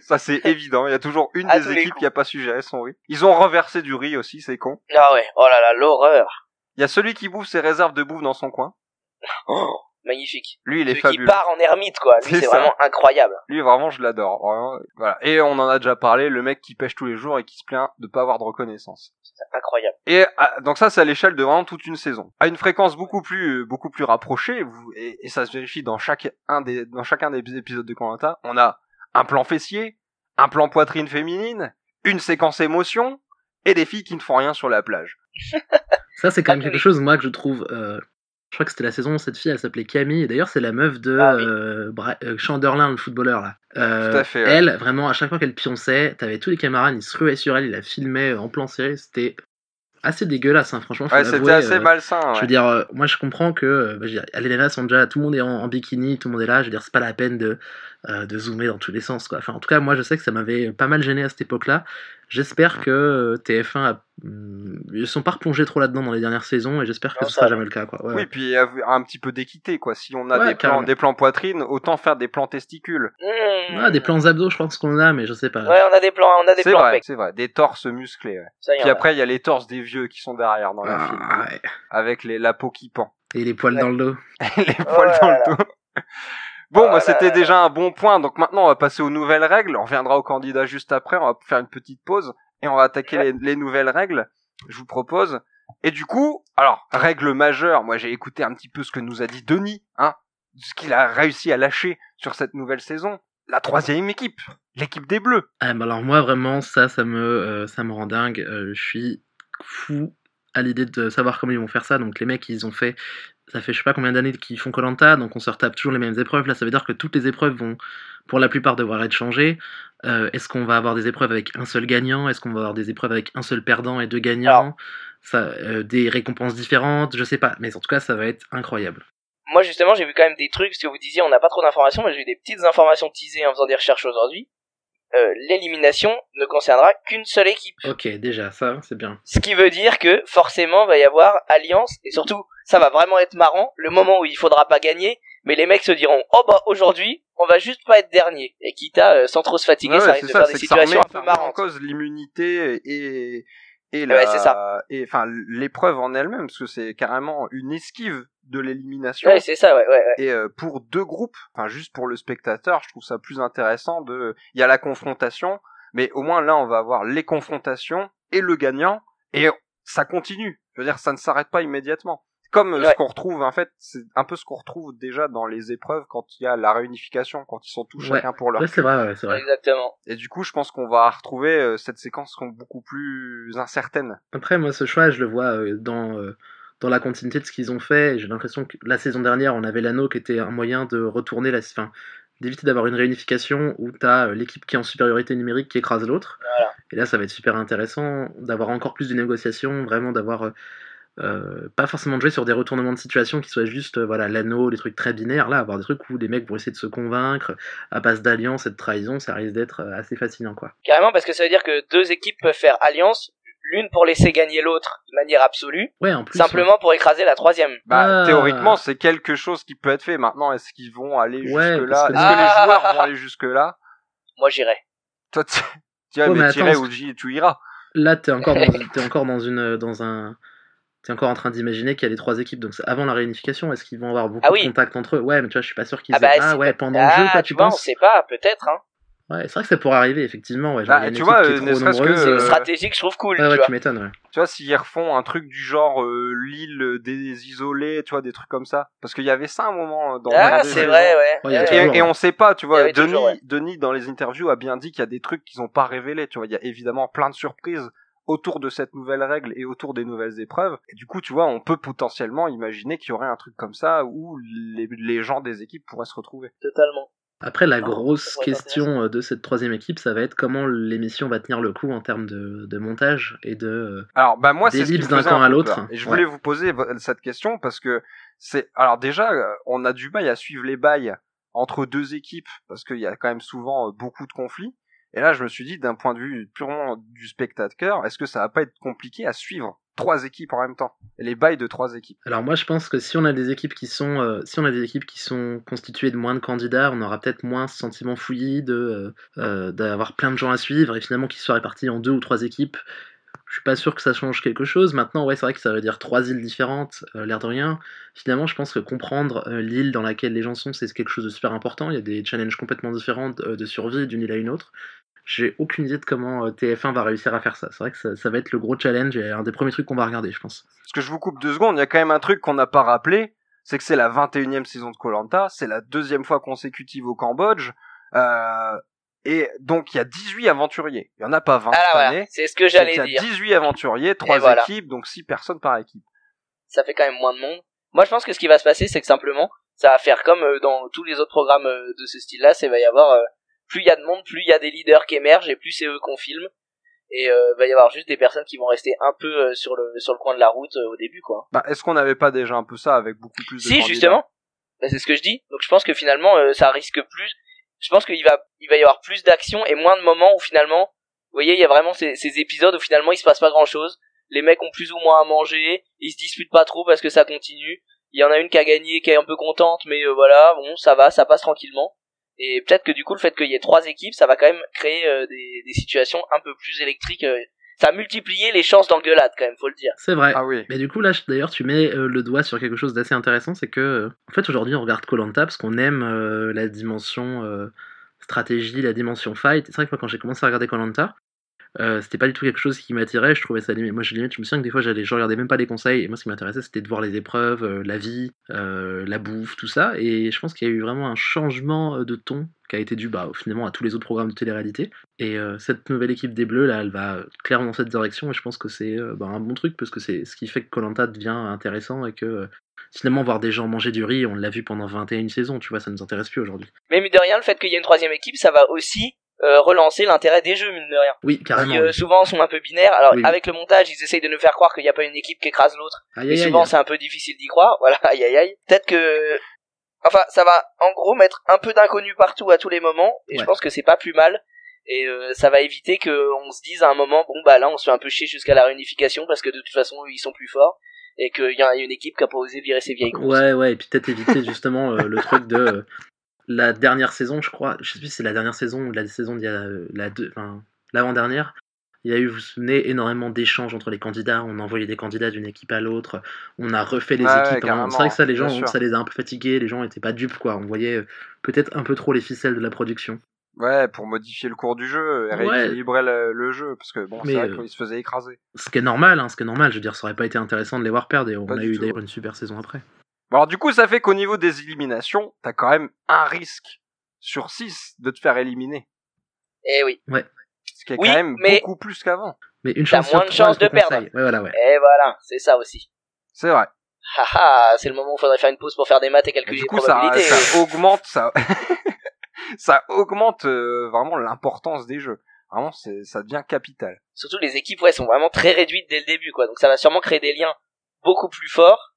ça, c'est- évident. Il y a toujours une À des équipes qui a pas su gérer son riz. Ils ont renversé du riz aussi, c'est con. Ah ouais, oh là là, l'horreur. Il y a celui qui bouffe ses réserves de bouffe dans son coin. Oh, magnifique. Lui, il est fabuleux. part en ermite, quoi. Lui, C'est vraiment incroyable. Lui, vraiment, je l'adore. Voilà. Et on en a déjà parlé, le mec qui pêche tous les jours et qui se plaint de pas avoir de reconnaissance. C'est incroyable. Et ah, donc ça, c'est à l'échelle de vraiment toute une saison, à une fréquence beaucoup plus, beaucoup plus rapprochée. vous- et, et ça se vérifie dans chaque un des, dans chacun des épisodes de Colanta. On a un plan fessier, un plan poitrine féminine, une séquence émotion et des filles qui ne font rien sur la plage. Ça, c'est quand même Ah, quelque chose, moi, que je trouve euh, Je crois que c'était la saison où cette fille, elle s'appelait Camille. Et d'ailleurs, c'est la meuf de Ah oui. euh, euh, Chanderlin, le footballeur là. Euh, Tout à fait, ouais. Elle, vraiment, à chaque fois qu'elle pionçait, t'avais tous les camarades, ils se ruaient sur elle, ils la filmaient en plan serré. C'était assez dégueulasse, hein, franchement. Ouais, c'était assez malsain. Je veux dire, moi je comprends que bah, je veux dire, déjà, tout le monde est en, en bikini, tout le monde est là. Je veux dire, c'est pas la peine de, euh, de zoomer dans tous les sens, quoi. Enfin, en tout cas, moi je sais que ça m'avait pas mal gêné à cette époque-là. J'espère que euh, TF1 a, hum, ils sont pas replongés trop là-dedans dans les dernières saisons et j'espère que Non, ce ça sera jamais le cas, quoi. Ouais, Oui, puis il y a un petit peu d'équité, quoi. Si on a Ouais, des, plans, des plans poitrine, autant faire des plans testicules. Mmh. Ah, des plans abdos, je pense qu'on en a, mais je sais pas. Ouais, on a des plans, on a des C'est plans vrai, c'est vrai. Des torses musclés, ouais. Ça y Puis après, il y a les torses des vieux qui sont derrière dans la Ah, film. ouais. Avec les, la peau qui pend. Et les poils Ouais. dans le dos. les poils dans le dos. Bon, bah, là c'était déjà un bon point. Donc maintenant, on va passer aux nouvelles règles. On reviendra aux candidats juste après. On va faire une petite pause et on va attaquer les, les nouvelles règles. Je vous propose. Et du coup, alors, règle majeure. Moi, j'ai écouté un petit peu ce que nous a dit Denis, hein, ce qu'il a réussi à lâcher sur cette nouvelle saison. La troisième équipe, l'équipe des Bleus. Ah, bah alors moi vraiment ça ça me euh, ça me rend dingue. Euh, je suis fou à l'idée de savoir comment ils vont faire ça. Donc les mecs ils ont fait ça fait je sais pas combien d'années qu'ils font Colanta, donc on se retape toujours les mêmes épreuves. Là ça veut dire que toutes les épreuves vont pour la plupart devoir être changées. Euh, Est-ce qu'on va avoir des épreuves avec un seul gagnant? Est-ce qu'on va avoir des épreuves avec un seul perdant et deux gagnants? Alors. ça, euh, Des récompenses différentes? Je sais pas, mais en tout cas ça va être incroyable. Moi, justement, j'ai vu quand même des trucs, parce que vous disiez, on n'a pas trop d'informations, mais j'ai vu des petites informations teasées en faisant des recherches aujourd'hui. Euh, L'élimination ne concernera qu'une seule équipe. Ok déjà ça c'est bien. Ce qui veut dire que, forcément, va y avoir alliance, et surtout, ça va vraiment être marrant, le moment où il faudra pas gagner, mais les mecs se diront, oh bah, aujourd'hui, on va juste pas être dernier. Et quitte à, euh, sans trop se fatiguer, Ouais, ça ouais, risque de ça, faire des situations un peu remet en marrantes. cause l'immunité et et Ouais, la ça. et enfin l'épreuve en elle-même parce que c'est carrément une esquive de l'élimination. Ouais, c'est ça, ouais, ouais, ouais. Et euh, pour deux groupes, enfin juste pour le spectateur, je trouve ça plus intéressant de il y a la confrontation, mais au moins là on va avoir les confrontations et le gagnant et ça continue. Je veux dire ça ne s'arrête pas immédiatement. Comme ce qu'on retrouve en fait, c'est un peu ce qu'on retrouve déjà dans les épreuves quand il y a la réunification, quand ils sont tous Ouais. chacun pour leur Ouais c'est vrai, ouais, c'est vrai. Exactement. et du coup, je pense qu'on va retrouver euh, cette séquence beaucoup plus incertaine. Après, moi, ce choix, je le vois euh, dans, euh, dans la continuité de ce qu'ils ont fait. J'ai l'impression que la saison dernière, on avait l'anneau qui était un moyen de retourner la. Enfin, d'éviter d'avoir une réunification où tu as l'équipe qui est en supériorité numérique qui écrase l'autre. Voilà. Et là, ça va être super intéressant d'avoir encore plus de négociations, vraiment d'avoir. Euh, pas forcément de jouer sur des retournements de situation qui soient juste euh, voilà l'anneau, des trucs très binaires, là avoir des trucs où les mecs vont essayer de se convaincre à base d'alliance et de trahison, ça risque d'être euh, assez fascinant quoi. Carrément, parce que ça veut dire que deux équipes peuvent faire alliance, l'une pour laisser gagner l'autre de manière absolue, Ouais, en plus. simplement pour écraser la troisième. Bah, Ah. théoriquement, c'est quelque chose qui peut être fait. Maintenant, est-ce qu'ils vont aller Ouais, jusque là que- Est-ce que Ah. les joueurs vont aller jusque là Moi, j'irais. Toi, tu tu vas mais tirer ou tu iras. Là, t'es encore dans, encore dans une dans un t'es encore en train d'imaginer qu'il y a les trois équipes donc c'est avant la réunification est-ce qu'ils vont avoir beaucoup Ah oui. de contacts entre eux? Ouais mais tu vois je suis pas sûr qu'ils Ah bah, aient- ah ouais pendant le jeu Ah, toi tu tu vois, on penses? sait pas, peut-être, hein. ouais c'est vrai que ça pourrait arriver effectivement ouais, Bah, genre, il y a une tu vois, euh, trop ne serait-ce que, Euh, stratégique, je trouve cool, ouais, tu ouais vois. tu m'étonnes ouais. Tu vois, s'ils refont un truc du genre euh, l'île des isolés, tu vois, des trucs comme ça. Parce qu'il y avait ça un moment dans Ah, c'est vrai, ouais. Ouais, toujours. Et, et on sait pas, tu vois. Denis, toujours, ouais. Denis, dans les interviews, a bien dit qu'il y a des trucs qu'ils n'ont pas révélés. Tu vois, il y a évidemment plein de surprises autour de cette nouvelle règle et autour des nouvelles épreuves. Et du coup, tu vois, on peut potentiellement imaginer qu'il y aurait un truc comme ça où les, les gens des équipes pourraient se retrouver. Totalement. après la Non, grosse question euh, de cette troisième équipe ça va être comment l'émission va tenir le coup en termes de, de montage et de Alors, bah moi, c'est ce d'un camp à l'autre. Et je Ouais. voulais vous poser cette question parce que c'est. Alors déjà, euh, on a du mal à suivre les bails entre deux équipes parce qu'il y a quand même souvent euh, beaucoup de conflits. Et là, je me suis dit, d'un point de vue purement du spectateur, est-ce que ça va pas être compliqué à suivre trois équipes en même temps? Les bails de trois équipes. Alors moi je pense que si on a des équipes qui sont euh, si on a des équipes qui sont constituées de moins de candidats, on aura peut-être moins ce sentiment fouillis de euh, euh, d'avoir plein de gens à suivre et finalement qu'ils soient répartis en deux ou trois équipes. Je suis pas sûr que ça change quelque chose. Maintenant, ouais, c'est vrai que ça veut dire trois îles différentes, euh, l'air de rien. Finalement, je pense que comprendre euh, l'île dans laquelle les gens sont, c'est quelque chose de super important. Il y a des challenges complètement différents euh, de survie d'une île à une autre. J'ai aucune idée de comment euh, TF1 va réussir à faire ça. C'est vrai que ça, va être le gros challenge et un des premiers trucs qu'on va regarder, je pense. Parce que je vous coupe deux secondes, il y a quand même un truc qu'on n'a pas rappelé, c'est que c'est la 21e saison de Colanta, c'est la deuxième fois consécutive au Cambodge, et donc il y a 18 aventuriers. Il y en a pas 20 Ah cette voilà. année. C'est ce que j'allais il y a dire. 18 aventuriers, trois voilà. équipes, donc 6 personnes par équipe. Ça fait quand même moins de monde. Moi, je pense que ce qui va se passer, c'est que simplement, ça va faire comme euh, dans tous les autres programmes euh, de ce style-là, c'est va y avoir euh, plus il y a de monde, plus il y a des leaders qui émergent et plus c'est eux qu'on filme. Et euh, va y avoir juste des personnes qui vont rester un peu sur le sur le coin de la route au début, quoi. Bah, est-ce qu'on n'avait pas déjà un peu ça avec beaucoup plus de Si, justement. Bah, c'est ce que je dis. Donc je pense que finalement, ça risque plus. Je pense qu'il va, il va y avoir plus d'action et moins de moments où finalement, vous voyez, il y a vraiment ces, épisodes où finalement il se passe pas grand chose. Les mecs ont plus ou moins à manger, ils se disputent pas trop parce que ça continue. Il y en a une qui a gagné, qui est un peu contente, mais euh, voilà, bon, ça va, ça passe tranquillement. Et peut-être que du coup, le fait qu'il y ait trois équipes, ça va quand même créer euh, des, des situations un peu plus électriques. Ça a multiplié les chances d'engueulade quand même, faut le dire. C'est vrai. Ah oui. Mais du coup, là, d'ailleurs, tu mets euh, le doigt sur quelque chose d'assez intéressant, c'est que, euh, en fait, aujourd'hui, on regarde Colanta parce qu'on aime euh, la dimension euh, stratégie, la dimension fight. C'est vrai que moi, quand j'ai commencé à regarder Colanta, c'était pas du tout quelque chose qui m'attirait. Je trouvais ça. Moi, je, limite, je me souviens que des fois, j'allais, je regardais même pas les conseils. Et moi, ce qui m'intéressait, c'était de voir les épreuves, euh, la vie, euh, la bouffe, tout ça. Et je pense qu'il y a eu vraiment un changement euh, de ton qui a été dû bah, finalement à tous les autres programmes de télé-réalité. Et euh, cette nouvelle équipe des Bleus, là, elle va clairement dans cette direction. Et je pense que c'est euh, bah, un bon truc parce que c'est ce qui fait que Colanta devient intéressant et que euh, finalement, voir des gens manger du riz, on l'a vu pendant 21 saisons, tu vois, ça nous intéresse plus aujourd'hui. Mais de rien, le fait qu'il y ait une troisième équipe, ça va aussi euh, relancer l'intérêt des jeux, mine de rien. Oui, carrément. qui euh, souvent sont un peu binaires. Alors Oui. avec le montage, ils essayent de nous faire croire qu'il n'y a pas une équipe qui écrase l'autre. Et souvent c'est un peu difficile d'y croire. Voilà, aïe aïe aïe. Peut-être que, enfin, ça va en gros mettre un peu d'inconnu partout à tous les moments. Et je pense que c'est pas plus mal. Et euh, ça va éviter que on se dise à un moment, bon bah là on se fait un peu chier jusqu'à la réunification parce que de toute façon ils sont plus forts et qu'il y a une équipe qui a pas osé virer ses vieilles. Ouais, ouais, et puis peut-être éviter justement euh, le truc de euh, la dernière saison, je crois, je sais plus si c'est la dernière saison ou la saison d'il y a euh, la deux, enfin, l'avant-dernière. Il y a eu, vous vous souvenez, énormément d'échanges entre les candidats. On envoyait des candidats d'une équipe à l'autre. On a refait les Ouais, équipes. hein. C'est vrai que ça, les gens, sûr. ça les a un peu fatigués. Les gens étaient pas dupes, quoi. On voyait euh, peut-être un peu trop les ficelles de la production. Ouais, pour modifier le cours du jeu et Ouais. rééquilibrer le, le jeu, parce que bon, c'est vrai euh, qu'il se faisait écraser. Ce qui est normal, hein, ce qui est normal. Je veux dire, ça aurait pas été intéressant de les voir perdre. Et on Pas a eu d'ailleurs une super saison après. Bon, alors du coup, ça fait qu'au niveau des éliminations, t'as quand même un risque sur 6 de te faire éliminer. Et oui. Ce qui est Oui, quand même mais- beaucoup plus qu'avant. Mais une T'as chance moins de chances de perdre. Ouais, voilà, ouais. Et voilà, c'est ça aussi. C'est vrai. Haha, c'est le moment où il faudrait faire une pause pour faire des maths et Et calculer du les coup, probabilités. ça augmente, ça, ça augmente euh, vraiment l'importance des jeux. Vraiment, c'est, ça devient capital. surtout les équipes ouais sont vraiment très réduites dès le début quoi donc ça va sûrement créer des liens beaucoup plus forts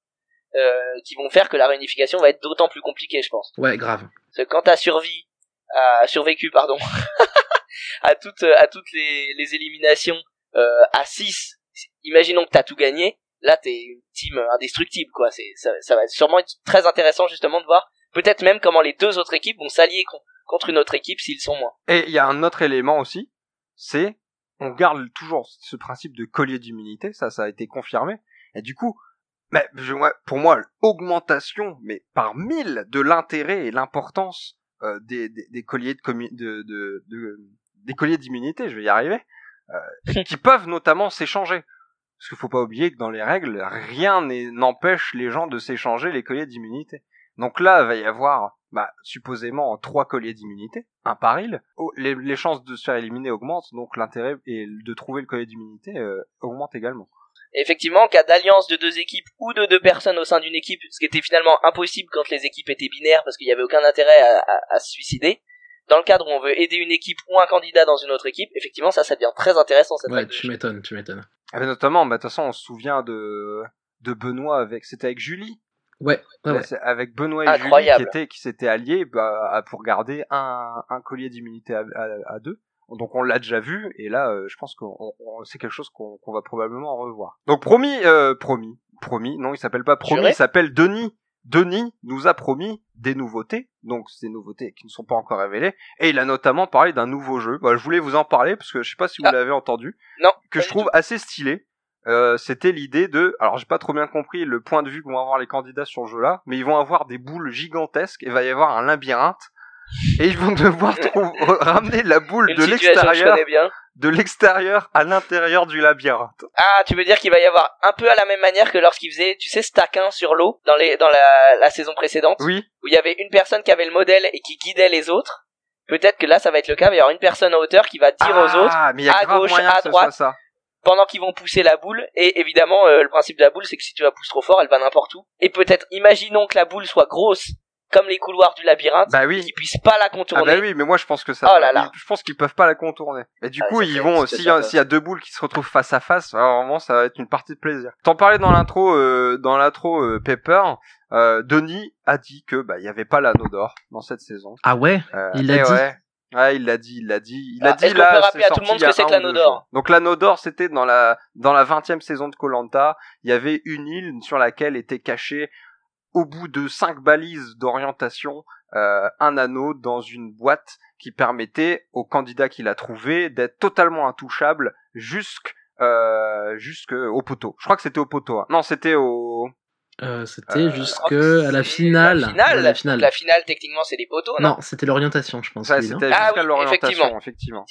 euh, qui vont faire que la réunification va être d'autant plus compliquée je pense Ouais, grave. parce que quand t'as survécu à survécu pardon à toutes à toutes les, les éliminations euh, à 6 imaginons que t'as tout gagné là t'es une team indestructible quoi c'est ça, ça va sûrement être très intéressant justement de voir peut-être même comment les deux autres équipes vont s'allier con- contre une autre équipe s'ils sont moins Et il y a un autre élément aussi, c'est on garde toujours ce principe de collier d'immunité, ça, ça a été confirmé. Et du coup, mais pour moi, l'augmentation, mais par mille, de l'intérêt et l'importance euh, des, des, des colliers de, de, de, de- des colliers d'immunité, je vais y arriver, euh, qui peuvent notamment s'échanger. Parce qu'il faut pas oublier que dans les règles, rien n'empêche les gens de s'échanger les colliers d'immunité. Donc là, il va y avoir, bah, supposément, trois colliers d'immunité, un par île. Oh, les, les chances de se faire éliminer augmentent, donc l'intérêt et de trouver le collier d'immunité euh, augmente également. Effectivement, en cas d'alliance de deux équipes ou de deux personnes au sein d'une équipe, ce qui était finalement impossible quand les équipes étaient binaires parce qu'il n'y avait aucun intérêt à, à- à se suicider, dans le cadre où on veut aider une équipe ou un candidat dans une autre équipe, effectivement, ça, ça devient très intéressant cette Ouais, tu m'étonnes, tu m'étonnes. Et notamment, bah, de toute façon, on se souvient de, de Benoît avec, c'était avec Julie. Ouais, ouais, Avec Benoît et Incroyable. Julie qui étaient, qui s'étaient alliés, bah, pour garder un, un collier d'immunité à, à- à deux. Donc on l'a déjà vu et là euh, je pense que c'est quelque chose qu'on va probablement revoir. Donc promis, euh, promis, promis. Non, il s'appelle pas promis, il s'appelle Denis. Denis nous a promis des nouveautés, donc ces nouveautés qui ne sont pas encore révélées. Et il a notamment parlé d'un nouveau jeu. Bah, je voulais vous en parler parce que je sais pas si vous Ah. l'avez entendu, Non. que je trouve tout. assez stylé. Euh, C'était l'idée de, alors j'ai pas trop bien compris le point de vue que vont avoir les candidats sur ce jeu-là, mais ils vont avoir des boules gigantesques et va y avoir un labyrinthe et ils vont devoir ramener la boule Une de l'extérieur de l'extérieur à l'intérieur du labyrinthe. Ah, tu veux dire qu'il va y avoir un peu à la même manière que lorsqu'il faisait, tu sais, Stackin sur l'eau dans les dans la, la saison précédente, Oui, où il y avait une personne qui avait le modèle et qui guidait les autres. Peut-être que là, ça va être le cas. Il va y avoir une personne en hauteur qui va dire aux autres Ah, mais il y a à gauche, à droite. ça. pendant qu'ils vont pousser la boule. Et évidemment, euh, le principe de la boule, c'est que si tu la pousses trop fort, elle va n'importe où. Et peut-être, imaginons que la boule soit grosse, comme les couloirs du labyrinthe, Bah oui. qu'ils puissent pas la Ah contourner. bah oui, mais moi je pense que ça. Oh là là. Je pense qu'ils peuvent pas la contourner. Et du Ah, coup, ils vont s'il y, a- y a deux boules qui se retrouvent face à face, alors vraiment ça va être une partie de plaisir. T'en parlais dans l'intro, euh, dans l'intro euh, Pepper. Euh, Denis a dit que bah il y avait pas l'anneau d'or dans cette saison. Ah ouais? Euh, Il l'a eh dit? Ouais. Ouais, il l'a dit, il l'a dit, il a Ah, dit est-ce qu'on là. peut rappeler c'est à tout le monde a ce que c'est que l'anneau d'or. Donc l'anneau d'or, c'était dans la dans la 20e saison de Colanta. Il y avait une île sur laquelle était caché au bout de cinq balises d'orientation euh, un anneau dans une boîte qui permettait au candidat qui l'a trouvé d'être totalement intouchable jusqu'au euh, jusqu'au poteau. Je crois que c'était au poteau. hein. Non, c'était au Euh, C'était Euh, jusque Oh, à la finale. La finale, Ouais, la finale. La finale, techniquement, c'est les poteaux, non, Non, c'était l'orientation, je pense. non? c'était Ah oui, l'orientation, effectivement.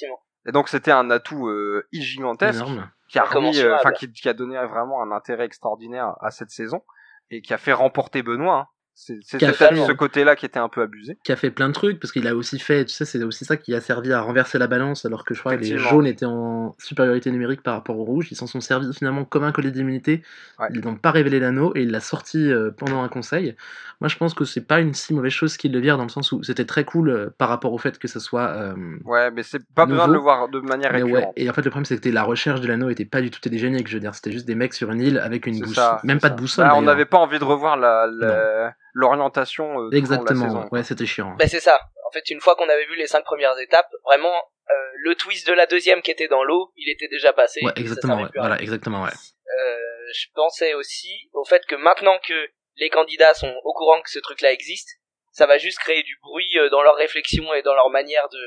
Et donc c'était un atout euh, gigantesque. Énorme. qui a remis, euh, qui a donné vraiment un intérêt extraordinaire à cette saison et qui a fait remporter Benoît. C'est ce côté-là qui était un peu abusé. qui a fait plein de trucs parce qu'il a aussi fait, tu sais, c'est aussi ça qui a servi à renverser la balance alors que je crois que les jaunes étaient en supériorité numérique par rapport aux rouges. Ils s'en sont servis finalement comme un collier d'immunité. Ouais. Ils n'ont pas révélé l'anneau et il l'a sorti euh, pendant un conseil. Moi, je pense que c'est pas une si mauvaise chose qu'il le virent dans le sens où c'était très cool euh, par rapport au fait que ce soit. euh, Ouais, mais c'est pas besoin de Nouveau. le voir de manière ouais. récurrente. Et en fait, le problème, que la recherche de l'anneau était pas du tout télégénique. Je veux dire, c'était juste des mecs sur une île avec une boussole, ça, même pas ça. de boussole. Bah, on n'avait pas envie de revoir la- la- l'orientation euh, long de la Exactement. saison. ouais, c'était chiant. Ben c'est ça. En fait, une fois qu'on avait vu les cinq premières étapes, vraiment, euh, le twist de la deuxième qui était dans l'eau, il était déjà passé. Ouais, exactement. ouais. Voilà, exactement. Ouais. Euh, je pensais aussi au fait que maintenant que les candidats sont au courant que ce truc-là existe, ça va juste créer du bruit euh, dans leur réflexion et dans leur manière de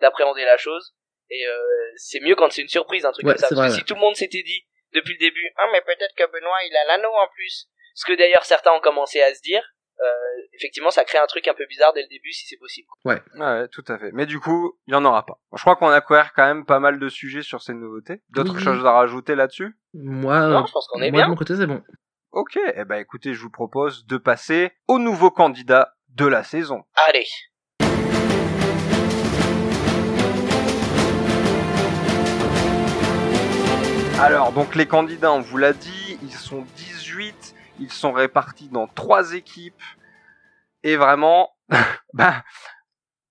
d'appréhender la chose. Et euh, c'est mieux quand c'est une surprise, un truc Ouais, comme ça. c'est Parce que vrai, si tout le monde s'était dit depuis le début, ah mais peut-être que Benoît il a l'anneau en plus. Ce que d'ailleurs certains ont commencé à se dire. Euh, effectivement, ça crée un truc un peu bizarre dès le début si c'est possible. Ouais, tout à fait. Mais du coup, il y en aura pas. Je crois qu'on a couvert quand même pas mal de sujets sur ces nouveautés. D'autres Oui. choses à rajouter là-dessus? Moi, Non, je pense qu'on est moi de bien. mon côté, c'est bon. Ok, eh ben écoutez, je vous propose de passer au nouveau candidat de la saison. Allez. Alors, donc les candidats, on vous l'a dit, ils sont 18, ils sont répartis dans trois équipes, et vraiment, bah,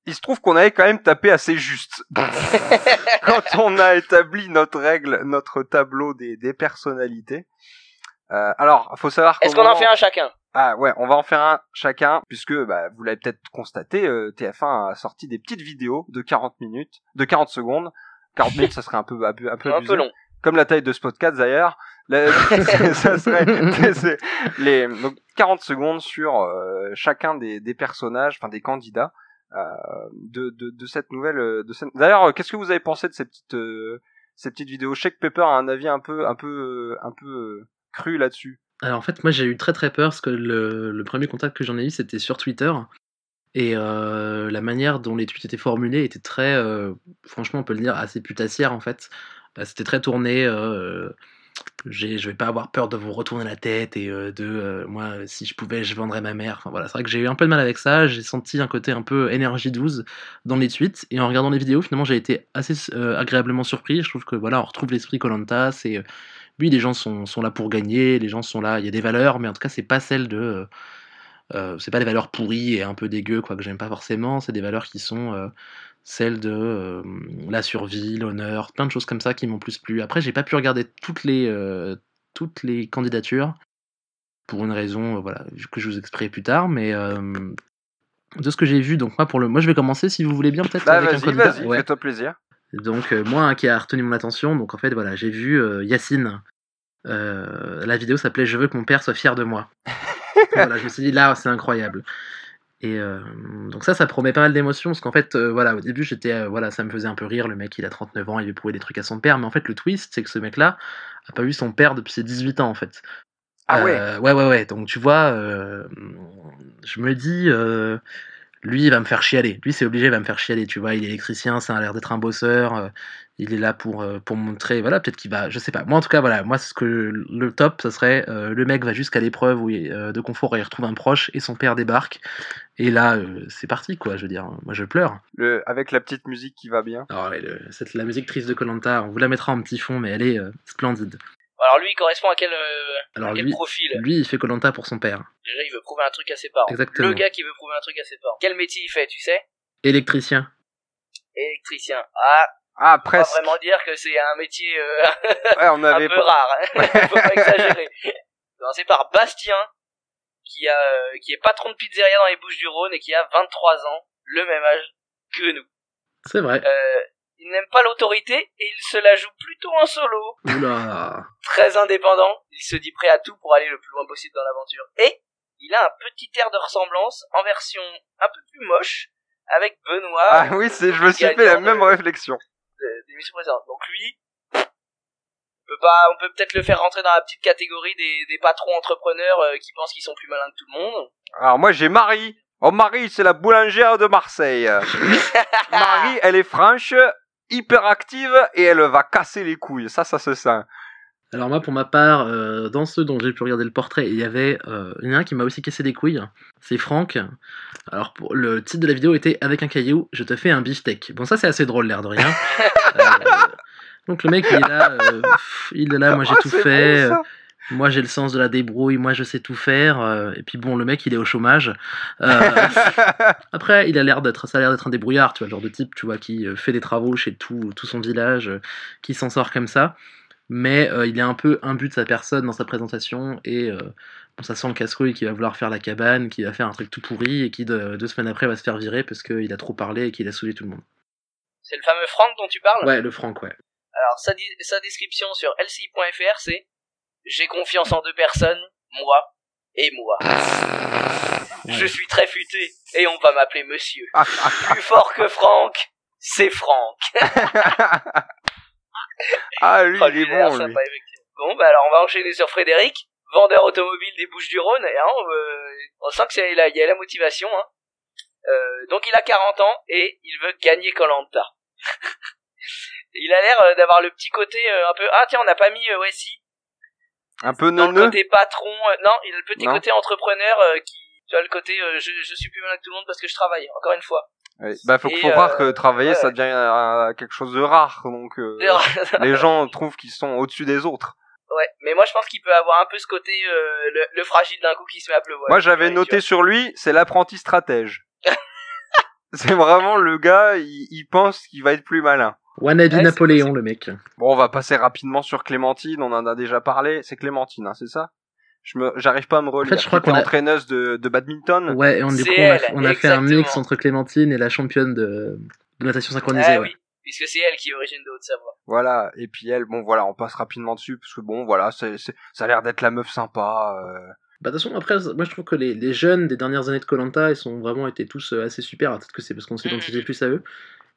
il se trouve qu'on avait quand même tapé assez juste. Quand on a établi notre règle, notre tableau des, des personnalités. Euh, alors, faut savoir Est-ce qu'on en fait un chacun? Ah ouais, on va en faire un chacun, puisque bah, vous l'avez peut-être constaté, euh, TF1 a sorti des petites vidéos de 40 minutes, de 40 secondes. 40 minutes, ça serait un peu, un peu, un peu Un abusé peu long. comme la taille de ce podcast d'ailleurs. La- ça serait c'est les donc 40 secondes sur euh, chacun des, des personnages, enfin des candidats euh, de, de, de cette nouvelle. euh, De cette... D'ailleurs, qu'est-ce que vous avez pensé de ces petites euh, ces petites vidéos? Je sais que Pepper a un avis un peu un peu un peu euh, cru là-dessus. Alors en fait, moi j'ai eu très très peur parce que le, le premier contact que j'en ai eu c'était sur Twitter. Et euh, la manière dont les tweets étaient formulés était très, euh, franchement, on peut le dire, assez putassière en fait. Euh, C'était très tourné. Euh, je vais pas avoir peur de vous retourner la tête et euh, de euh, moi, si je pouvais, je vendrais ma mère. Voilà, c'est vrai que j'ai eu un peu de mal avec ça. J'ai senti un côté un peu énergie 12 dans les tweets. Et en regardant les vidéos, finalement, j'ai été assez euh, agréablement surpris. Je trouve que voilà, on retrouve l'esprit Colanta. C'est oui, les gens sont, sont là pour gagner, les gens sont là, il y a des valeurs, mais en tout cas, c'est pas celle de. c'est pas des valeurs pourries et un peu dégueu, quoi, que j'aime pas forcément, c'est des valeurs qui sont celles de euh, la survie, l'honneur, plein de choses comme ça qui m'ont plus plu. Après, j'ai pas pu regarder toutes les, euh, toutes les candidatures pour une raison euh, voilà, que je vous expliquerai plus tard, mais de ce que j'ai vu, donc moi, pour le, moi je vais commencer si vous voulez bien, peut-être Bah vas-y, vas-y, Ouais. fais-toi plaisir. Donc moi, un qui a retenu mon attention, donc en fait voilà, j'ai vu Yacine. La vidéo s'appelait Je veux que mon père soit fier de moi. voilà, je me suis dit là, c'est incroyable. Et euh, donc ça, ça promet pas mal d'émotions parce qu'en fait, euh, voilà, au début, j'étais, euh, voilà, ça me faisait un peu rire. Le mec, il a 39 ans, il veut prouver des trucs à son père, mais en fait, le twist, c'est que ce mec-là a pas vu son père depuis ses 18 ans en fait. Ah ouais. Ouais, ouais, ouais. Donc tu vois, je me dis, lui, il va me faire chialer. Lui, c'est obligé, il va me faire chialer. Tu vois, il est électricien, ça a l'air d'être un bosseur. Il est là pour, euh, pour montrer. Voilà, peut-être qu'il va. Je sais pas. Moi, en tout cas, voilà. Moi, ce que le top, ça serait euh, le mec va jusqu'à l'épreuve où il- euh, de confort où il retrouve un proche et son père débarque. Et là, euh, c'est parti, quoi. Je veux dire, moi, je pleure. Le, avec la petite musique qui va bien. Alors, ouais, le- cette, la musique triste de Colanta, on vous la mettra en petit fond, mais elle est euh, splendide. Alors lui, il correspond à quel, euh, Alors, à quel lui, profil? lui, il fait Colanta pour son père. Déjà, il veut prouver un truc à ses parents. Exactement. Le gars qui veut prouver un truc à ses parents. Quel métier il fait, tu sais? Électricien. Électricien. Ah, Ah, on va presque. vraiment dire que c'est un métier euh, Ouais, on un peu pas- rare. Hein. Faut pas exagérer. Commencer par Bastien, qui a, euh, qui est patron de pizzeria dans les Bouches du Rhône et qui a 23 ans, le même âge que nous. C'est vrai. Euh, il n'aime pas l'autorité et il se la joue plutôt en solo. Oula. Très indépendant, il se dit prêt à tout pour aller le plus loin possible dans l'aventure. Et il a un petit air de ressemblance en version un peu plus moche avec Benoît Ah oui, c'est, je me suis fait la même réflexion. Des. Donc lui, on peut pas, on peut peut-être le faire rentrer dans la petite catégorie des, des patrons entrepreneurs euh, qui pensent qu'ils sont plus malins que tout le monde. Alors moi j'ai Marie. Oh Marie, c'est la boulangère de Marseille. Marie, elle est franche, hyper active et elle va casser les couilles. Ça, ça se sent. Alors moi, pour ma part, euh, dans ceux dont j'ai pu regarder le portrait, il y avait euh, il y en a un qui m'a aussi cassé les couilles. C'est Franck. Alors pour, le titre de la vidéo était avec un caillou, je te fais un beefsteak. Bon ça c'est assez drôle l'air de rien. Euh, donc le mec il est là, pff, il est là, moi j'ai Ah, tout fait. bon. Moi j'ai le sens de la débrouille, moi je sais tout faire. et puis bon le mec il est au chômage. Euh, après, il a l'air d'être, ça a l'air d'être un débrouillard, tu vois, le genre de type, tu vois, qui fait des travaux chez tout, tout son village, qui s'en sort comme ça. Mais euh, il est un peu imbu de sa personne dans sa présentation et euh, bon, ça sent le casse-couille qui va vouloir faire la cabane, qui va faire un truc tout pourri et qui de- deux semaines après va se faire virer parce qu'il a trop parlé et qu'il a saoulé tout le monde. C'est le fameux Franck dont tu parles? Ouais, le Franck, ouais. Alors sa, sa description sur lci.fr c'est j'ai confiance en deux personnes, moi et moi. Je suis très futé et on va m'appeler monsieur. Plus fort que Franck, c'est Franck. ah lui, Oh, il est lui, bon lui. sympa, effectivement. Bon, bah alors on va enchaîner sur Frédéric, vendeur automobile des Bouches du Rhône. Et, hein, euh, on sent que il y a la motivation. Hein. Euh, donc il a 40 ans et il veut gagner Colanta. il a l'air euh, d'avoir le petit côté euh, un peu ah tiens on n'a pas mis euh, ouais si Un peu dans le côté patron euh, non il a le petit Non. côté entrepreneur euh, qui tu vois le côté euh, je, je suis plus malin que tout le monde parce que je travaille encore une fois Ouais. Bah faut, faut croire euh, que travailler ouais, ça devient euh, quelque chose de rare. Donc euh, les gens trouvent qu'ils sont au-dessus des autres. ouais mais moi je pense qu'il peut avoir un peu ce côté euh, le, le fragile d'un coup qui se met à pleuvoir Moi j'avais noté sur lui, c'est l'apprenti stratège. c'est vraiment le gars, il, il pense qu'il va être plus malin. Ouais, c'est Napoléon, le mec. Bon, on va passer rapidement sur Clémentine, on en a déjà parlé. C'est Clémentine, hein, c'est ça? Je me, j'arrive pas à me relire. fait, je crois qu'on a- entraîneuse de, de badminton. Ouais, et on, du coup, on a, elle, on a fait un mix entre Clémentine et la championne de, de natation synchronisée. Ah ouais. oui, puisque c'est elle qui est origine de Haute-Savoie. Voilà. Et puis elle, bon voilà, on passe rapidement dessus parce que bon, voilà, c'est, c'est- ça a l'air d'être la meuf sympa. euh. Bah, de toute façon, après, moi je trouve que les, les jeunes des dernières années de Colanta, ils sont vraiment été tous euh, assez super. Alors, Peut-être que c'est parce qu'on s'identifie plus à eux.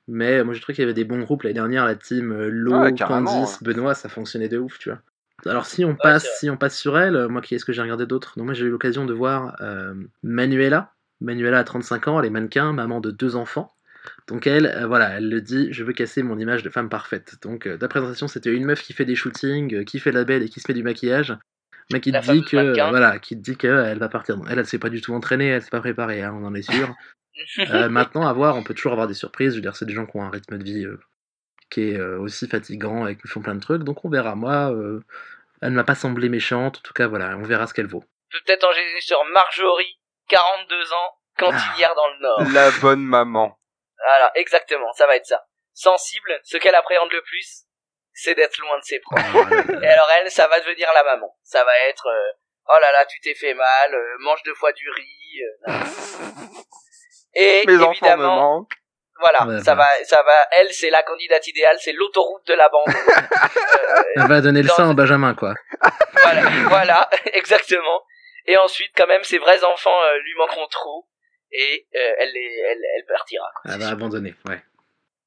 Mais moi j'ai trouvé qu'il y avait des bons groupes l'année dernière, la team euh, Lo, Ouais, carrément, Candice, ouais. Benoît, ça fonctionnait de ouf, tu vois. Alors si on passe, si on passe sur elle, euh, moi qui est-ce que j'ai regardé d'autres Donc moi j'ai eu l'occasion de voir euh, Manuela. Manuela a 35 ans, elle est mannequin, maman de deux enfants. Donc elle, euh, voilà, elle le dit, je veux casser mon image de femme parfaite. Donc euh, la présentation c'était une meuf qui fait des shootings, qui fait la belle et qui se met du maquillage, mais qui La te dit que mannequin. voilà, qui te dit que elle va partir. Elle, elle s'est pas du tout entraînée, elle s'est pas préparée, hein, on en est sûr. Maintenant, à voir, on peut toujours avoir des surprises. Je veux dire, c'est des gens qui ont un rythme de vie qui est euh, aussi fatigant et qui font plein de trucs. Donc on verra. Moi, euh, elle ne m'a pas semblé méchante. En tout cas, voilà, on verra ce qu'elle vaut. Peut-être enchaîner sur Marjorie, 42 ans, cantinière dans le Nord. La bonne maman. Voilà, exactement, ça va être ça. Sensible, ce qu'elle appréhende le plus, c'est d'être loin de ses proches. Et alors elle, ça va devenir la maman. Ça va être, euh, oh là là, tu t'es fait mal, euh, mange deux fois du riz. euh, et Mes enfants me évidemment, manquent. Voilà, Ouais, ça voilà. va, ça va. Elle, c'est la candidate idéale, c'est l'autoroute de la bande. Euh, Elle va donner le sein à Benjamin, quoi. voilà, voilà, exactement. Et ensuite, quand même, ses vrais enfants euh, lui manqueront trop. Et euh, elle, les- elle, elle partira. quoi. Elle va abandonner, ouais.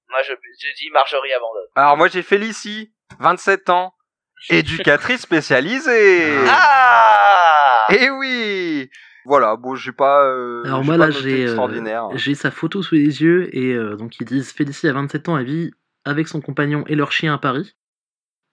Moi, je, je dis Marjorie abandonne. Alors moi j'ai Félicie, 27 ans, éducatrice spécialisée. Ah Eh oui Voilà, bon, j'ai pas. euh, Alors moi pas là j'ai euh, j'ai sa photo sous les yeux et euh, donc ils disent Félicie à 27 ans elle vit avec son compagnon et leur chien à Paris.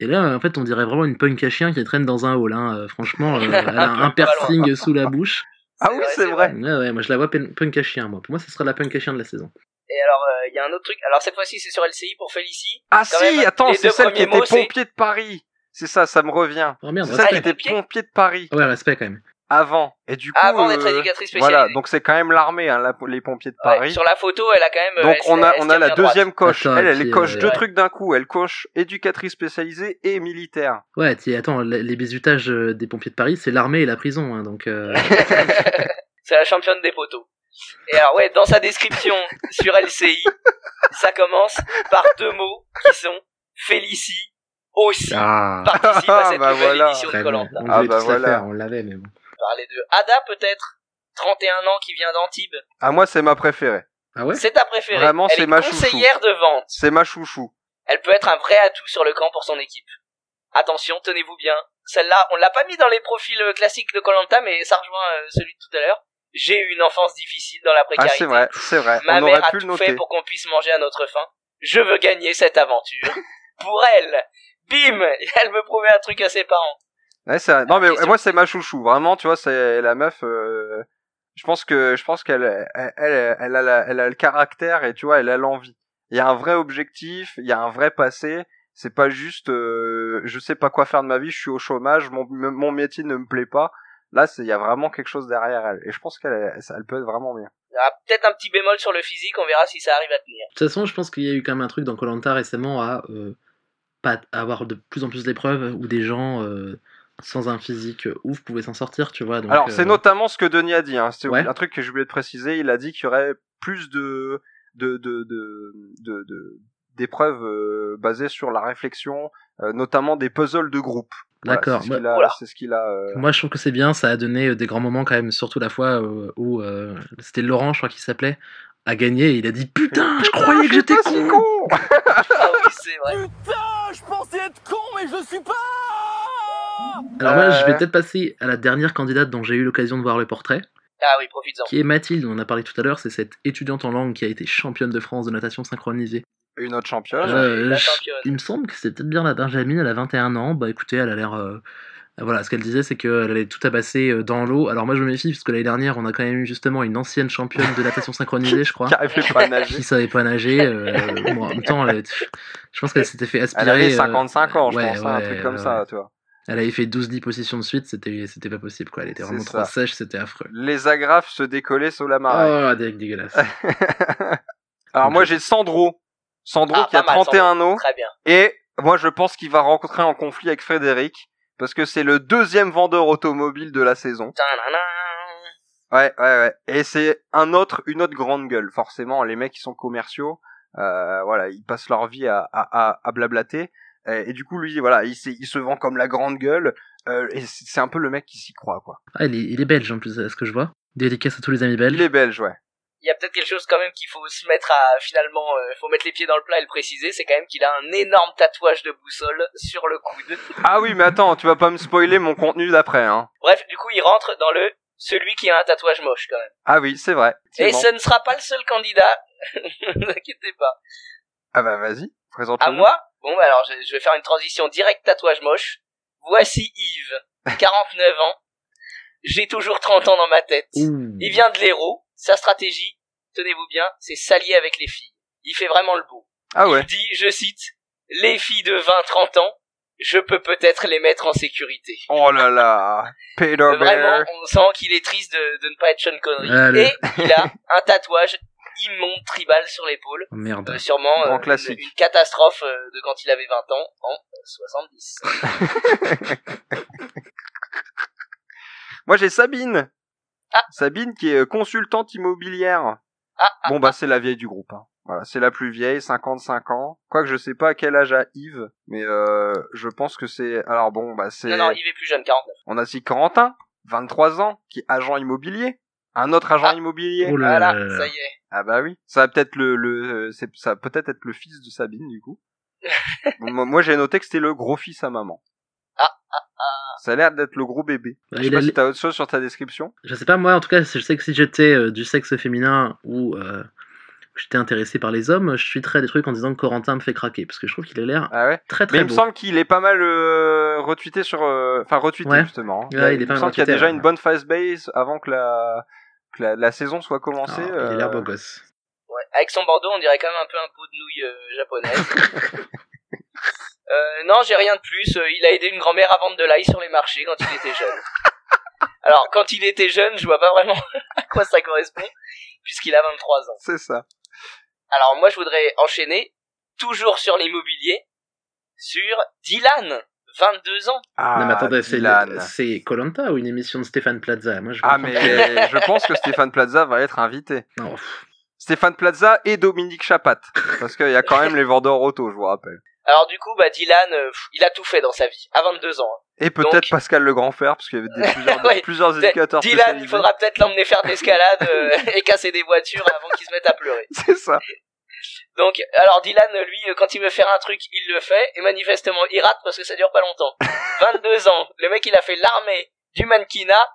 Et là en fait on dirait vraiment une punk à chien qui traîne dans un hall. Hein. Franchement euh, elle a un piercing sous la bouche. Ah oui, vrai, c'est vrai. Ouais ouais moi je la vois punk à chien moi. Pour moi ce sera la punk à chien de la saison. Et alors, il y a un autre truc. Alors cette fois-ci, c'est sur LCI pour Félicie. Ah Quand si, même, attends, c'est celle qui était mots, pompier de Paris. C'est ça, ça me revient. Oh C'est celle qui était pompier de Paris. Ouais respect quand même. Avant. Et du coup. Avant d'être euh, éducatrice spécialisée. Voilà, donc c'est quand même l'armée, hein, la- les pompiers de Ouais, Paris. sur la photo, elle a quand même. euh, Donc on a on a la deuxième coche. Attends, elle, elle puis, coche euh, deux ouais. trucs d'un coup. Elle coche éducatrice spécialisée et militaire. Ouais attends les bizutages euh, des pompiers de Paris c'est l'armée et la prison hein, donc euh, C'est la championne des poteaux. Et alors ouais, dans sa description sur LCI, ça commence par deux mots qui sont Félicie aussi ah participe à cette bah nouvelle voilà. édition de. Colanta. On Ah, bah voilà. faire on l'avait mais bon. Parler de Ada peut-être, 31 ans qui vient d'Antibes. Ah moi c'est ma préférée. Ah ouais? C'est ta préférée. Vraiment, c'est est ma chouchou. conseillère de vente. C'est ma chouchou. Elle peut être un vrai atout sur le camp pour son équipe. Attention, tenez-vous bien. Celle-là, on l'a pas mis dans les profils euh, classiques de Colanta, mais ça rejoint euh, celui de tout à l'heure. J'ai eu une enfance difficile dans la Ah précarité. c'est vrai, c'est vrai. Ma on aurait mère a pu tout fait pour qu'on puisse manger à notre faim. Je veux gagner cette aventure. pour elle. Bim Elle me prouvait un truc à ses parents. Ouais, c'est. Non mais moi c'est ma chouchou. Vraiment, tu vois, c'est la meuf. euh, Je pense que je pense qu'elle elle, elle, elle a la- elle a le caractère et tu vois, elle a l'envie. Il y a un vrai objectif, il y a un vrai passé. C'est pas juste, euh, je sais pas quoi faire de ma vie, je suis au chômage, mon mon métier ne me plaît pas. Là, c'est il y a vraiment quelque chose derrière elle. Et je pense qu'elle elle, elle peut être vraiment bien. Il y aura peut-être un petit bémol sur le physique, on verra si ça arrive à tenir. De toute façon, je pense qu'il y a eu quand même un truc dans Colanta récemment à euh, pas avoir de plus en plus d'épreuves où des gens euh, sans un physique ouf pouvaient s'en sortir, tu vois. Donc, Alors, euh, c'est notamment ce que Denis a dit. Hein. C'est Ouais. un truc que je voulais te préciser. Il a dit qu'il y aurait plus de de de de de- de- d'épreuves euh, basées sur la réflexion, euh, notamment des puzzles de groupe. Voilà, D'accord. C'est ce qu'il a. Voilà. c'est ce qu'il a euh, Moi, je trouve que c'est bien. Ça a donné euh, des grands moments quand même, surtout la fois euh, où euh, c'était Laurent, je crois qu'il s'appelait, a gagné. Et il a dit putain, je croyais que j'étais pas si con. con. Ah oui, c'est vrai. Putain, je pensais être con, mais je suis pas Alors moi, je vais Euh. peut-être passer à la dernière candidate dont j'ai eu l'occasion de voir le portrait, Ah oui, profites-en. qui est Mathilde. On en a parlé tout à l'heure. C'est cette étudiante en langue qui a été championne de France de natation synchronisée. Une autre championne. Euh, la je- championne. il me semble que c'est peut-être bien la Benjamin, elle a 21 ans. Bah écoutez, elle a l'air. euh, Voilà, ce qu'elle disait, c'est qu'elle allait tout tabasser euh, dans l'eau. Alors moi, je me méfie, parce que l'année dernière, on a quand même eu justement une ancienne championne de natation synchronisée, je crois, Qui pas à nager. qui savait pas nager. euh, bon, en même temps, elle avait- je pense qu'elle s'était fait aspirer. Elle avait euh, 55 ans, je ouais, pense, hein, un ouais, truc comme ouais, ça, tu vois. Elle avait fait 12-10 positions de suite, c'était c'était pas possible, quoi. Elle était vraiment trop sèche, c'était affreux. Les agrafes se décollaient sous la marée. Oh, dé- dégueulasse. Alors moi j'ai Sandro. Sandro Ah, qui a pas mal, 31 ans. Très bien. Et moi, je pense qu'il va rencontrer un conflit avec Frédéric, parce que c'est le deuxième vendeur automobile de la saison. Ouais, ouais, ouais. Et c'est un autre, une autre grande gueule. Forcément, les mecs qui sont commerciaux, euh, voilà, ils passent leur vie à, à, à, à blablater. Et, et du coup, lui, voilà, il, se vend comme la grande gueule. Euh, et c'est un peu le mec qui s'y croit, quoi. Ah, il est, il est belge en plus, à ce que je vois. Dédicace à tous les amis belges. Il est belge, ouais. Il y a peut-être quelque chose quand même qu'il faut se mettre à finalement, euh, faut mettre les pieds dans le plat et le préciser, c'est quand même qu'il a un énorme tatouage de boussole sur le coude. Ah oui, mais attends, tu vas pas me spoiler mon contenu d'après, hein. Bref, du coup, il rentre dans le celui qui a un tatouage moche quand même. Ah oui, c'est vrai. Et Effectivement. ce ne sera pas le seul candidat. ne vous inquiétez pas. Ah bah vas-y, À moi Bon, bah alors je, je vais faire une transition directe tatouage moche. Voici Yves, 49 ans. J'ai toujours 30 ans dans ma tête. Il vient de l'héros. Sa stratégie, tenez-vous bien, c'est s'allier avec les filles. Il fait vraiment le beau. Ah ouais. Il dit, je cite, les filles de 20-30 ans, je peux peut-être les mettre en sécurité. Oh là là. Peter Vraiment, on sent qu'il est triste de, de ne pas être Sean Connery. Allez. Et il a un tatouage immonde tribal sur l'épaule. Oh, merde. Euh, sûrement Grand euh, une, classique. une catastrophe euh, de quand il avait 20 ans en euh, 70. Moi j'ai Sabine. Ah. Sabine qui est euh, consultante immobilière. Ah, ah, Bon bah c'est la vieille du groupe. Hein. Voilà, c'est la plus vieille, 55 ans. Quoique je sais pas à quel âge a Yves, mais euh, je pense que c'est. Alors bon bah c'est. Non, non, Yves est plus jeune, 49. On a aussi Corentin, 23 ans, qui est agent immobilier. Un autre agent Ah. immobilier. Oh là là Voilà, là là. ça y est. Ah bah oui. Ça va peut-être le, le ça peut-être être le fils de Sabine du coup. Moi moi, j'ai noté que c'était le gros fils à maman. Ça a l'air d'être le gros bébé. Bah, je sais il pas a- si t'as autre chose sur ta description. Je sais pas, moi en tout cas, je sais que si j'étais euh, du sexe féminin ou euh, j'étais intéressé par les hommes, je tweeterais des trucs en disant que Corentin me fait craquer parce que je trouve qu'il a l'air Ah ouais. très Mais très il me beau. semble qu'il est pas mal euh, retweeté sur, euh, enfin retweeté Ouais. justement. hein. Ouais, il il pas me semble qu'il y a déjà une bonne face base avant que la que la, la saison soit commencée. Alors, Il a l'air euh, beau gosse. Ouais. Avec son bandeau, on dirait quand même un peu un pot de nouilles euh, japonaise. euh, non, j'ai rien de plus. Euh, Il a aidé une grand-mère à vendre de l'ail sur les marchés quand il était jeune. Alors, quand il était jeune, je vois pas vraiment à quoi ça correspond, puisqu'il a 23 ans. C'est ça. Alors, moi, je voudrais enchaîner, toujours sur l'immobilier, sur Dylan, 22 ans. Ah, non mais attendez, c'est Dylan. c'est Colanta ou une émission de Stéphane Plaza? Moi je Ah mais je pense que Stéphane Plaza va être invité. Non, Stéphane Plaza et Dominique Chapat. Parce qu'il y a quand même les vendeurs auto, je vous rappelle. Alors, du coup, bah, Dylan, euh, pff, il a tout fait dans sa vie, à 22 ans. hein. Et peut-être Donc- Pascal Le Grand Fer, parce qu'il y avait des, plusieurs, Ouais. plusieurs éducateurs Dylan, il faudra peut-être l'emmener faire de l'escalade euh, et casser des voitures avant qu'il se mette à pleurer. C'est ça. Donc, alors Dylan, lui, euh, quand il veut faire un truc, il le fait, et manifestement, il rate parce que ça dure pas longtemps. 22 ans, le mec, il a fait l'armée du mannequinat,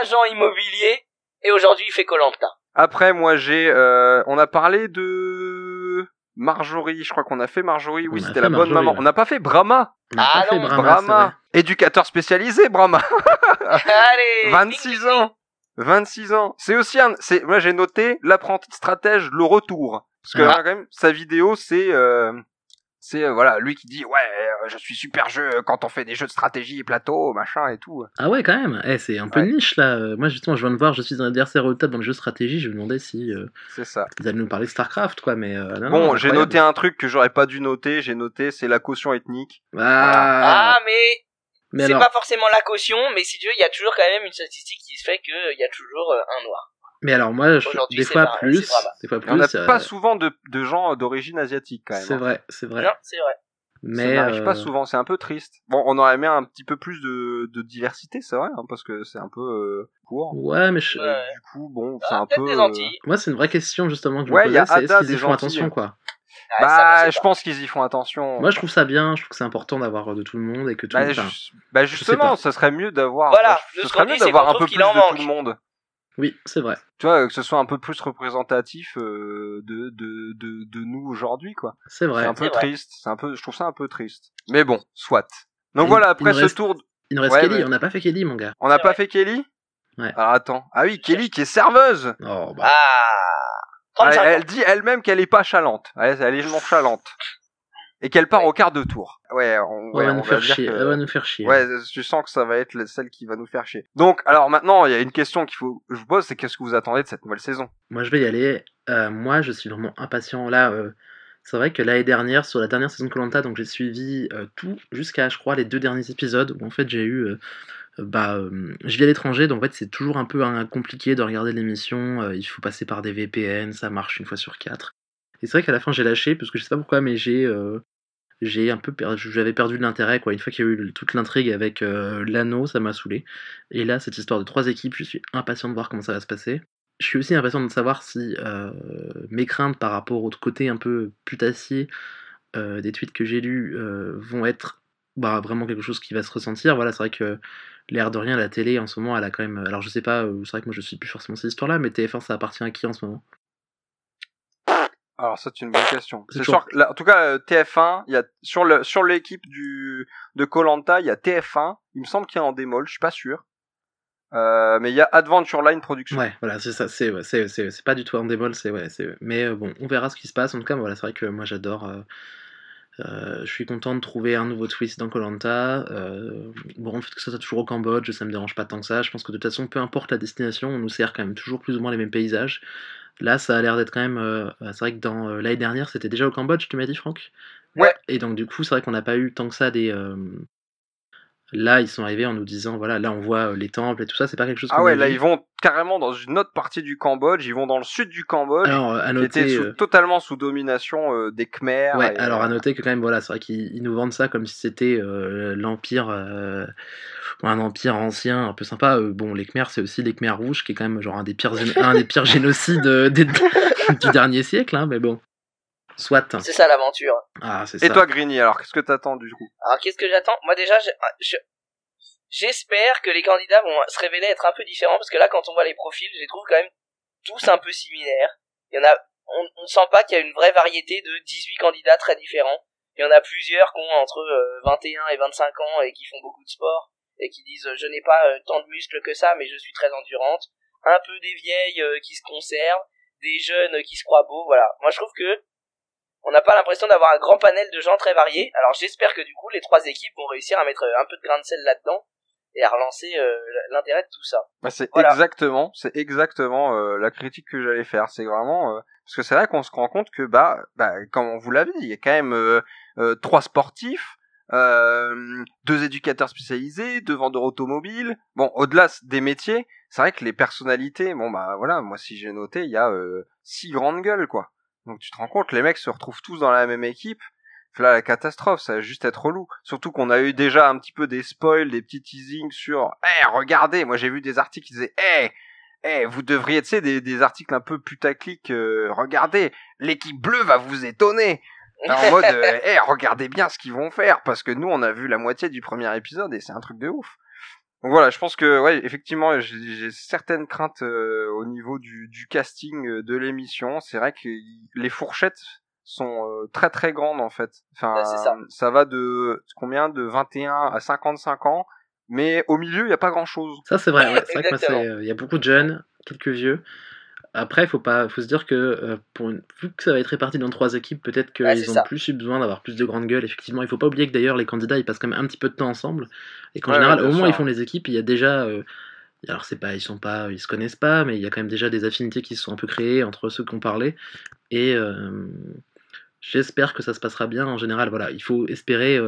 agent immobilier, et aujourd'hui, il fait Colanta. Après, moi, j'ai... euh, on a parlé de... Marjorie, je crois qu'on a fait Marjorie, oui, c'était la bonne Marjorie, maman. ouais. On n'a pas fait Brahma. on Ah pas fait non, Brahma, Brahma. Éducateur spécialisé, Brahma. Allez 26 ans. 26 ans. C'est aussi un... C'est... Moi, j'ai noté l'apprenti stratège, le retour. Parce que, Ah. là, quand même, sa vidéo, c'est... euh, C'est, euh, voilà, lui qui dit, ouais, euh, je suis super jeu quand on fait des jeux de stratégie, plateau, machin et tout. Ah ouais, quand même. Eh, c'est un peu Ouais. niche là. Moi, justement, je viens de voir, je suis un adversaire redoutable dans le jeu de stratégie. Je me demandais si euh, C'est ça. ils allaient nous parler de StarCraft, quoi. Mais euh, non, Bon, non, j'ai noté un truc que j'aurais pas dû noter. J'ai noté, c'est la caution ethnique. Ah, Ah, mais mais c'est alors, pas forcément la caution, mais si tu veux, il y a toujours quand même une statistique qui se fait qu'il y a toujours un noir. Mais alors moi, je- des c'est fois pareil, plus, c'est Brahma. des fois Et on n'a plus. euh, pas souvent de, de gens d'origine asiatique quand même. C'est hein. vrai, c'est vrai. C'est vrai. Ça Mais n'arrive pas euh, souvent. C'est un peu triste. Bon, on aurait aimé un petit peu plus de, de diversité, c'est vrai, hein, parce que c'est un peu euh, court. Ouais, mais je- Ouais. Du coup, bon, c'est Ah, un peut-être peu. des euh, moi, c'est une vraie question justement que je Ouais, me y a posais. C'est est-ce qu'ils y des font attention, quoi? Ah, ça, Bah, je pense qu'ils y font attention. Moi, je trouve ça bien. Je trouve que c'est important d'avoir euh, de tout le monde et que tout le Bah, monde. ju- enfin, bah, justement, pas. ça serait mieux d'avoir. Voilà, bah, ce serait qu'on mieux dit, c'est d'avoir un peu plus de tout le monde. Oui, c'est vrai. Tu vois, que ce soit un peu plus représentatif euh, de, de, de, de nous aujourd'hui, quoi. C'est C'est vrai. un peu c'est triste. C'est un peu, je trouve ça un peu triste. Mais bon, soit. Donc Il- voilà, il après ce reste- tour, Il nous reste Ouais, Kelly. mais- On n'a pas fait Kelly, mon gars. on n'a C'est pas vrai. fait Kelly Ouais. Alors attends. Ah oui, Kelly qui est serveuse. Oh, bah. Ah Elle, 35 ans. elle dit elle-même qu'elle est pas chalante. Elle, elle est nonchalante. Et qu'elle part Ouais. au quart de tour. Ouais, on, va nous faire chier. que- Elle va nous faire chier. Ouais, tu sens que ça va être celle qui va nous faire chier. Donc, alors maintenant, il y a une question qu'il faut que je vous pose, c'est qu'est-ce que vous attendez de cette nouvelle saison? Moi, je vais y aller. Euh, moi, je suis vraiment impatient. Là, euh, c'est vrai que l'année dernière, sur la dernière saison de Colanta, donc j'ai suivi euh, tout jusqu'à, je crois, les deux derniers épisodes où en fait j'ai eu. bah, euh, je vis à l'étranger, donc en fait c'est toujours un peu hein, compliqué de regarder l'émission. euh, il faut passer par des VPN, ça marche une fois sur quatre. Et c'est vrai qu'à la fin j'ai lâché parce que je sais pas pourquoi, mais j'ai euh, un peu perdu, j'avais perdu l'intérêt quoi. Une fois qu'il y a eu toute l'intrigue avec euh, l'anneau, ça m'a saoulé. Et là, cette histoire de trois équipes, je suis impatient de voir comment ça va se passer. Je suis aussi impatient de savoir si euh, mes craintes par rapport au côté un peu putassier des tweets que j'ai lus vont être bah, vraiment quelque chose qui va se ressentir. Voilà, c'est vrai que l'air de rien, la télé en ce moment, elle a quand même. Alors je sais pas, c'est vrai que moi je suis plus forcément cette histoire-là, mais TF1 ça appartient à qui en ce moment? Alors ça, c'est une bonne question. C'est sûr. que là, en tout cas, euh, TF1, il y a sur le sur l'équipe du de Colanta, il y a TF1. Il me semble qu'il y a en démol, je suis pas sûr. Euh, mais il y a Adventure Line Production. Ouais, voilà, c'est ça, c'est ouais, c'est- c'est- c'est pas du tout un démol, c'est ouais, c'est mais euh, bon, on verra ce qui se passe. En tout cas, voilà, c'est vrai que moi j'adore. euh, je suis content de trouver un nouveau twist dans Colanta. bon, en fait, que ça soit toujours au Cambodge, ça me dérange pas tant que ça. Je pense que de toute façon, peu importe la destination, on nous sert quand même toujours plus ou moins les mêmes paysages. Là, ça a l'air d'être quand même. euh, c'est vrai que dans euh, l'année dernière, c'était déjà au Cambodge, tu m'as dit, Franck? Ouais. Et donc, du coup, c'est vrai qu'on n'a pas eu tant que ça des. euh, Là, ils sont arrivés en nous disant voilà, là, on voit les temples et tout ça, c'est pas quelque chose Ah ouais, là vu. ils vont carrément dans une autre partie du Cambodge. Ils vont dans le sud du Cambodge, Alors, à qui était noter. sous- euh, totalement sous domination des Khmers. Ouais, et, alors à noter que quand même, voilà, c'est vrai qu'ils ils nous vendent ça comme si c'était l'empire, un empire ancien, un peu sympa. Euh, bon, les Khmers, c'est aussi les Khmers rouges, qui est quand même genre un des pires, gén- un des pires génocides euh, des- du dernier siècle, hein, mais bon. Soit. C'est ça l'aventure. Ah, c'est Et ça. toi, Grigny, alors qu'est-ce que t'attends du coup? Alors qu'est-ce que j'attends? Moi déjà, je, je- J'espère que les candidats vont se révéler être un peu différents parce que là, quand on voit les profils, je les trouve quand même tous un peu similaires. Il y en a, on, on sent pas qu'il y a une vraie variété de 18 candidats très différents. Il y en a plusieurs qui ont entre 21 euh, et 25 ans et qui font beaucoup de sport et qui disent je n'ai pas euh, tant de muscles que ça mais je suis très endurante. Un peu des vieilles euh, qui se conservent, des jeunes qui se croient beaux, voilà. Moi je trouve que on n'a pas l'impression d'avoir un grand panel de gens très variés. Alors j'espère que du coup les trois équipes vont réussir à mettre un peu de grain de sel là-dedans et à relancer l'intérêt de tout ça. Bah, c'est exactement, c'est exactement la critique que j'allais faire. C'est vraiment parce que c'est là qu'on se rend compte que bah, bah comme on vous l'a dit, il y a quand même euh, trois sportifs, euh, deux éducateurs spécialisés, deux vendeurs automobiles. Bon, au-delà des métiers, c'est vrai que les personnalités, bon bah voilà, moi si j'ai noté, il y a euh, six grandes gueules quoi. Donc tu te rends compte, les mecs se retrouvent tous dans la même équipe. Là, la catastrophe, ça va juste être relou. Surtout qu'on a eu déjà un petit peu des spoils, des petits teasings sur, eh, regardez, moi j'ai vu des articles qui disaient, eh, eh, vous devriez, tu sais, des, des articles un peu putaclic, euh, regardez, l'équipe bleue va vous étonner en mode, euh, hey, regardez bien ce qu'ils vont faire, parce que nous, on a vu la moitié du premier épisode et c'est un truc de ouf. Donc voilà, je pense que, ouais, effectivement, j'ai certaines craintes euh, au niveau du, du casting euh, de l'émission. C'est vrai que les fourchettes sont très très grandes en fait. Enfin, ça. ça. va de combien? De 21 à 55 ans, mais au milieu, il y a pas grand chose. Ça c'est vrai, ouais. c'est vrai qu'il y a beaucoup de jeunes, quelques vieux. Après, il faut pas, faut se dire que euh, pour vu que ça va être réparti dans trois équipes, peut-être qu'ils ont plus eu besoin d'avoir plus de grandes gueules. Effectivement, il faut pas oublier que d'ailleurs les candidats ils passent quand même un petit peu de temps ensemble. Et qu'en général, au où ils font les équipes, il y a déjà, euh, alors c'est pas, ils sont pas, ils se connaissent pas, mais il y a quand même déjà des affinités qui se sont un peu créées entre ceux qui ont parlé. Et euh, j'espère que ça se passera bien. En général, voilà, il faut espérer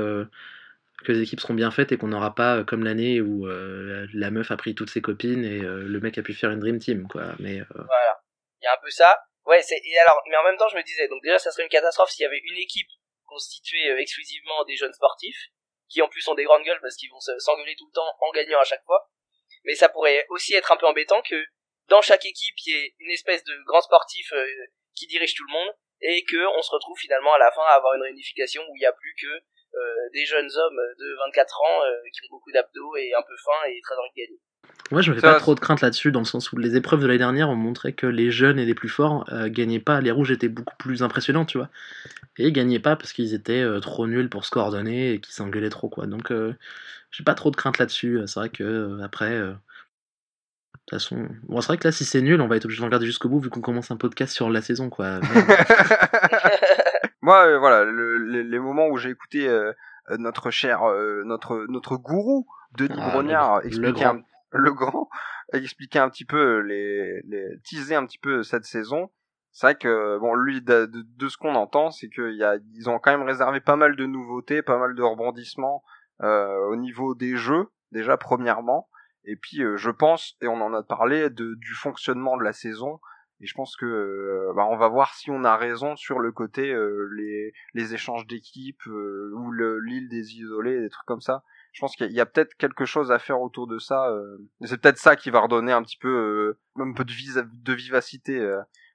que les équipes seront bien faites et qu'on n'aura pas euh, comme l'année où euh, la meuf a pris toutes ses copines et euh, le mec a pu faire une dream team quoi. Mais voilà. Il y a un peu ça. Ouais c'est et alors mais en même temps je me disais donc déjà ça serait une catastrophe s'il y avait une équipe constituée exclusivement des jeunes sportifs qui en plus ont des grandes gueules parce qu'ils vont s'engueuler tout le temps en gagnant à chaque fois. Mais ça pourrait aussi être un peu embêtant que dans chaque équipe il y ait une espèce de grand sportif qui dirige tout le monde et que on se retrouve finalement à la fin à avoir une réunification où il n'y a plus que euh, des jeunes hommes de 24 ans euh, qui ont beaucoup d'abdos et un peu faim et très envie de gagner. Moi, je me fais pas trop de crainte là-dessus, dans le sens où les épreuves de l'année dernière ont montré que les jeunes et les plus forts euh, gagnaient pas. Les rouges étaient beaucoup plus impressionnants, tu vois. Et ils gagnaient pas parce qu'ils étaient trop nuls pour se coordonner et qu'ils s'engueulaient trop, quoi. Donc, j'ai pas trop de crainte là-dessus. C'est vrai que après. de toute façon, bon, c'est vrai que là, si c'est nul, on va être obligé de regarder jusqu'au bout vu qu'on commence un podcast sur la saison, quoi. Moi, euh, voilà, les, moments où j'ai écouté euh, notre cher, euh, notre notre gourou Denis ah, Brognard expliquer le grand. le grand, expliquer un petit peu les, les teaser un petit peu cette saison. C'est vrai que bon, lui, de, de, ce qu'on entend, c'est qu'ils y a, ils ont quand même réservé pas mal de nouveautés, pas mal de rebondissements au niveau des jeux déjà premièrement, et puis je pense, et on en a parlé, de, du fonctionnement de la saison et je pense que euh, bah, on va voir si on a raison sur le côté euh, les, les échanges d'équipes euh, ou l'île des isolés, des trucs comme ça. Je pense qu'il y a, peut-être quelque chose à faire autour de ça. c'est peut-être ça qui va redonner un petit peu un peu de, de vivacité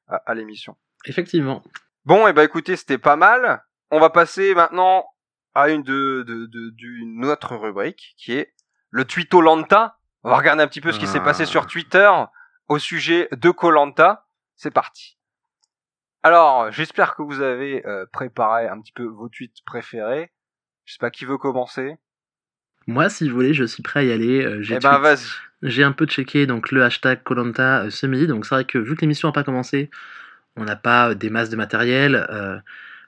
à, à l'émission. Effectivement. Bon, et bah écoutez, c'était pas mal. On va passer maintenant à une de, de, de, d'une autre rubrique qui est le Twito Lanta. On va regarder un petit peu ce qui s'est passé sur Twitter au sujet de Colanta c'est parti. Alors, j'espère que vous avez euh, préparé un petit peu vos tweets préférés. Je sais pas qui veut commencer. Moi, si vous voulez, je suis prêt à y aller. Euh, j'ai eh ben, vas-y. J'ai un peu checké donc le hashtag Colanta euh, ce midi. Donc c'est vrai que vu que l'émission n'a pas commencé, on n'a pas des masses de matériel.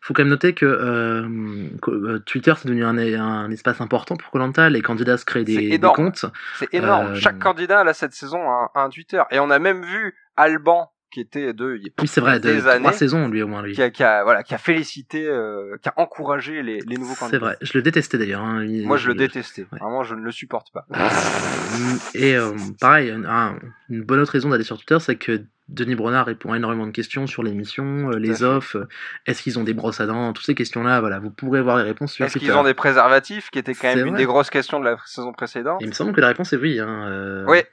Faut quand même noter que Twitter c'est devenu un, espace important pour Colanta. Les candidats se créent des, comptes. C'est énorme. Chaque candidat là cette saison a un, Twitter et on a même vu Alban qui était de oui c'est vrai des années, trois saisons lui au moins lui. qui a, qui a voilà qui a félicité euh, qui a encouragé les, les nouveaux candidats c'est vrai je le détestais d'ailleurs hein. moi je le détestais. Vraiment je ne le supporte pas. Et euh, pareil une bonne autre raison d'aller sur Twitter c'est que Denis Bronard répond à énormément de questions sur l'émission, euh, les offres, est-ce qu'ils ont des brosses à dents, toutes ces questions-là, voilà, vous pourrez voir les réponses sur Est-ce qu'ils ont des préservatifs, qui était quand même une des grosses questions de la saison précédente? Il me semble que la réponse est oui. Hein, oui,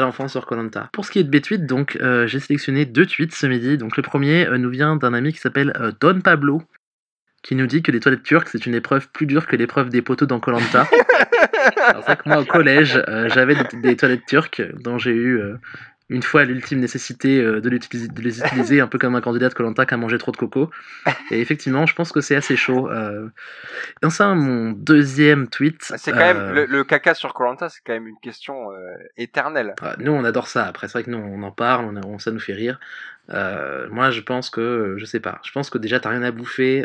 pas sur Colanta. Pour ce qui est de B-Tweet, donc euh, j'ai sélectionné deux tweets ce midi. Donc le premier euh, nous vient d'un ami qui s'appelle euh, Don Pablo, qui nous dit que les toilettes turques c'est une épreuve plus dure que l'épreuve des poteaux dans Colanta. Alors, C'est vrai que moi au collège, j'avais des, des toilettes turques dont j'ai eu une fois l'ultime nécessité euh, de, les utiliser un peu comme un candidat de Colanta qui a mangé trop de coco. Et effectivement, je pense que c'est assez chaud. Euh... Et enfin, mon deuxième tweet. C'est quand même euh, le, le caca sur Colanta, c'est quand même une question euh, éternelle. Ah, Nous, on adore ça. Après, c'est vrai que nous, on en parle, on, on- ça nous fait rire. Moi, je pense que, je sais pas, je pense que déjà, t'as rien à bouffer.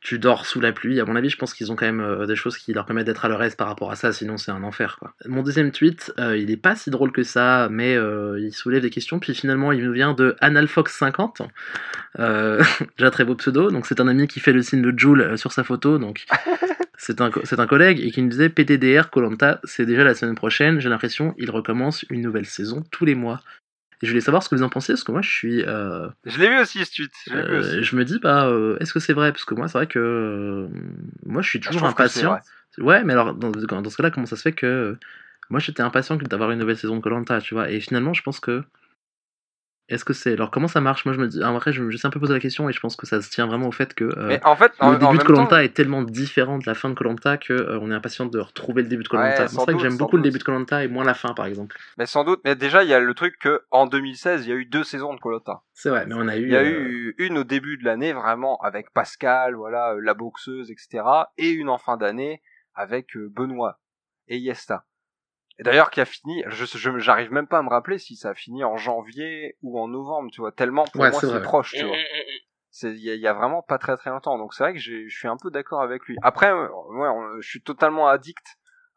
Tu dors sous la pluie. À mon avis, je pense qu'ils ont quand même euh, des choses qui leur permettent d'être à leur aise par rapport à ça, sinon c'est un enfer. Quoi. Mon deuxième tweet, euh, il est pas si drôle que ça, mais euh, il soulève des questions. Puis finalement, il nous vient de Analfox50. Euh, déjà très beau pseudo. Donc c'est un ami qui fait le signe de Joule sur sa photo. Donc c'est un, un collègue et qui nous disait PTDR Colanta, c'est déjà la semaine prochaine. J'ai l'impression il recommence une nouvelle saison tous les mois. Et je voulais savoir ce que vous en pensez, parce que moi je suis. euh, Je l'ai vu aussi ce tweet. Je euh, aussi. je me dis, bah, euh, est-ce que c'est vrai? Parce que moi, c'est vrai que. moi, je suis Je toujours impatient. Ouais, mais alors, dans, dans ce cas-là, comment ça se fait que. Moi, j'étais impatient d'avoir une nouvelle saison de Colanta, tu vois? Et finalement, je pense que. Est-ce que c'est. Alors, comment ça marche? Moi, je me dis. Après, je me suis un peu posé la question et je pense que ça se tient vraiment au fait que. euh, Mais en fait, le en début de Colanta temps, est tellement différent de la fin de Colanta que euh, on est impatient de retrouver le début de Colanta. Ouais, c'est vrai que j'aime beaucoup le début de Colanta et moins la fin, par exemple. mais sans doute. Mais déjà, il y a le truc que en 2016, il y a eu deux saisons de Colanta. C'est vrai, mais on a eu. Il y a euh, eu une au début de l'année, vraiment avec Pascal, voilà, la boxeuse, etc. Et une en fin d'année avec Benoît et Yesta. Et d'ailleurs, qui a fini, je, je, j'arrive même pas à me rappeler si ça a fini en janvier ou en novembre, tu vois, tellement pour Ouais, moi c'est proche, tu Mm, vois. mm, mm. C'est il y, a- il y a vraiment pas très très longtemps. Donc c'est vrai que j'ai- je suis un peu d'accord avec lui. Après, euh, ouais, on- je suis totalement addict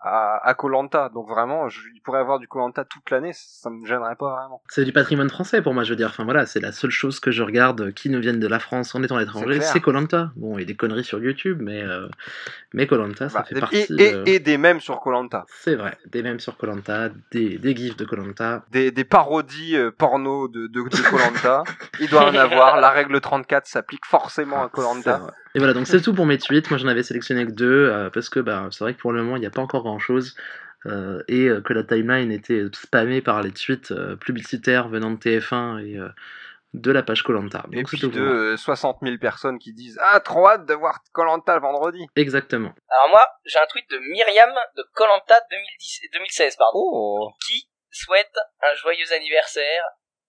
à à Colanta. Donc vraiment, je, il pourrait avoir du Colanta toute l'année, ça me gênerait pas vraiment. C'est du patrimoine français pour moi, je veux dire. Enfin voilà, c'est la seule chose que je regarde qui nous viennent de la France en étant à C'est l'étranger, c'est Colanta. Bon, il y a des conneries sur YouTube, mais euh, mais Colanta, ça Bah, fait et, partie. et, de- et des mèmes sur Colanta. C'est vrai, des mêmes sur Colanta, des, des gifs de Colanta. des, des parodies euh, porno de de de Colanta. Il doit en avoir. La règle 34 s'applique forcément à Colanta. Et voilà, donc c'est tout pour mes tweets. Moi, j'en avais sélectionné que deux euh, parce que bah, c'est vrai que pour le moment, il n'y a pas encore grand chose. et euh, que la timeline était spammée par les tweets euh, publicitaires venant de TF1 et euh, de la page Colanta. Et Donc c'est puis tout de pour moi. euh, 60 000 personnes qui disent ah trop hâte de voir Colanta le vendredi. Exactement. Alors moi, j'ai un tweet de Myriam de Colanta 2016, pardon, Oh. qui souhaite un joyeux anniversaire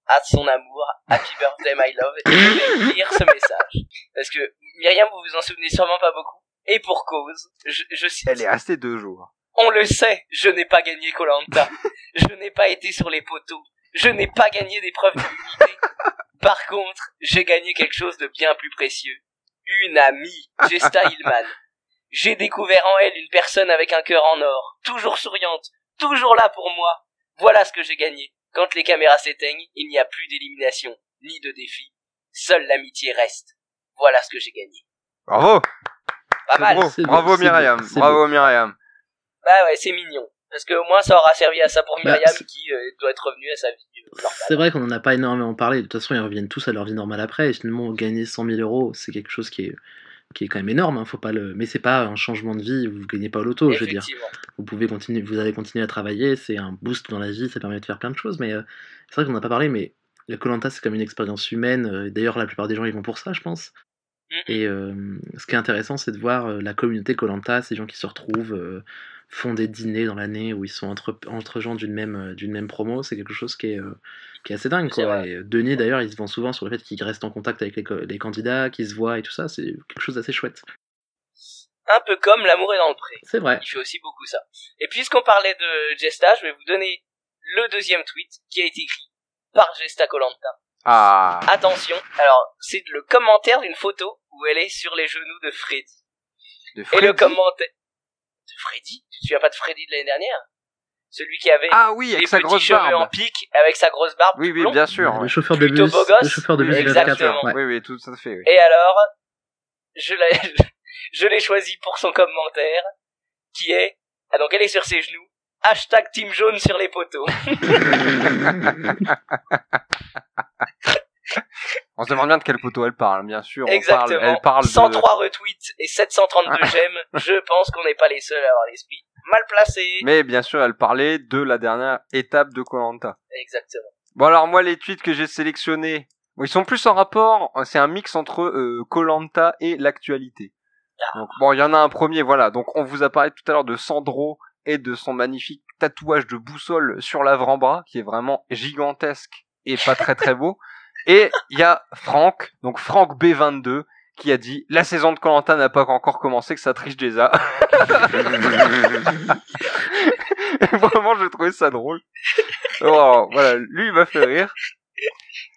à son amour, Happy Birthday My Love, et je vais lire ce message. Parce que Myriam, vous vous en souvenez sûrement pas beaucoup, et pour cause, je, je cite, Elle est restée deux jours. on le sait, je n'ai pas gagné Colanta, je n'ai pas été sur les poteaux, je n'ai pas gagné d'épreuve d'immunité. Par contre, j'ai gagné quelque chose de bien plus précieux. Une amie, Gesta Hillman. J'ai découvert en elle une personne avec un cœur en or, toujours souriante, toujours là pour moi. Voilà ce que j'ai gagné. Quand les caméras s'éteignent, il n'y a plus d'élimination, ni de défi. Seule l'amitié reste. Voilà ce que j'ai gagné. Bravo. Pas mal. beau. Beau, Bravo Myriam. beau, c'est Bravo Myriam. Bah ouais, c'est mignon. Parce que au moins ça aura servi à ça pour Bah, Myriam qui euh, doit être revenue à sa vie euh, normale. C'est vrai qu'on n'en a pas énormément parlé. De toute façon, ils reviennent tous à leur vie normale après. Et finalement, gagner 100 000 euros, c'est quelque chose qui est, qui est quand même énorme. Hein, faut pas le... Mais c'est pas un changement de vie. Vous gagnez pas au loto, je veux dire. Vous pouvez continuer, vous allez continuer à travailler. C'est un boost dans la vie. Ça permet de faire plein de choses. Mais euh, c'est vrai qu'on n'en a pas parlé. Mais la Colanta, c'est comme une expérience humaine. euh, D'ailleurs, la plupart des gens, ils vont pour ça, je pense. Mhm. Et euh, ce qui est intéressant, c'est de voir euh, la communauté Colanta, ces gens qui se retrouvent, euh, font des dîners dans l'année où ils sont entre, entre gens d'une même, d'une même promo. C'est quelque chose qui est, qui est assez dingue. Quoi. Et Denis, d'ailleurs, il se vend souvent sur le fait qu'il reste en contact avec les, candidats, qu'ils se voient et tout ça. C'est quelque chose d'assez chouette. Un peu comme l'amour est dans le pré. C'est vrai. Il fait aussi beaucoup ça. Et puisqu'on parlait de Gesta, je vais vous donner le deuxième tweet qui a été écrit par Gesta Colanta. Ah. Attention, alors c'est le commentaire d'une photo où elle est sur les genoux de Freddy. De Et Freddy? le commentaire de Freddy? Tu te souviens pas de Freddy de l'année dernière? Celui qui avait Ah oui, les avec sa petits grosse cheveux en barbe. pique avec sa grosse barbe. Oui, oui, blond. bien sûr. le chauffeur de Plutôt bus. beau gosse. Le chauffeur de bus exactement. 24 ouais. Oui, oui, tout à fait. Oui. Et alors, je l'ai, je l'ai choisi pour son commentaire, qui est, ah donc elle est sur ses genoux, hashtag team jaune sur les poteaux. On se demande bien de quel poteau elle parle, bien sûr. On Exactement. Parle, elle parle de... 103 retweets et 732 j'aime. Je pense qu'on n'est pas les seuls à avoir l'esprit mal placé. Mais bien sûr, elle parlait de la dernière étape de Colanta. Exactement. Bon alors moi, les tweets que j'ai sélectionnés, bon, ils sont plus en rapport. C'est un mix entre Colanta et l'actualité. Donc, bon, il y en a un premier, voilà. Donc, on vous a parlé tout à l'heure de Sandro et de son magnifique tatouage de boussole sur l'avant-bras, qui est vraiment gigantesque et pas très très beau. Et il y a Franck, donc Franck B22, qui a dit la saison de Colanta n'a pas encore commencé, que ça triche déjà. Vraiment, j'ai trouvé ça drôle. Alors, voilà, lui, il m'a fait rire.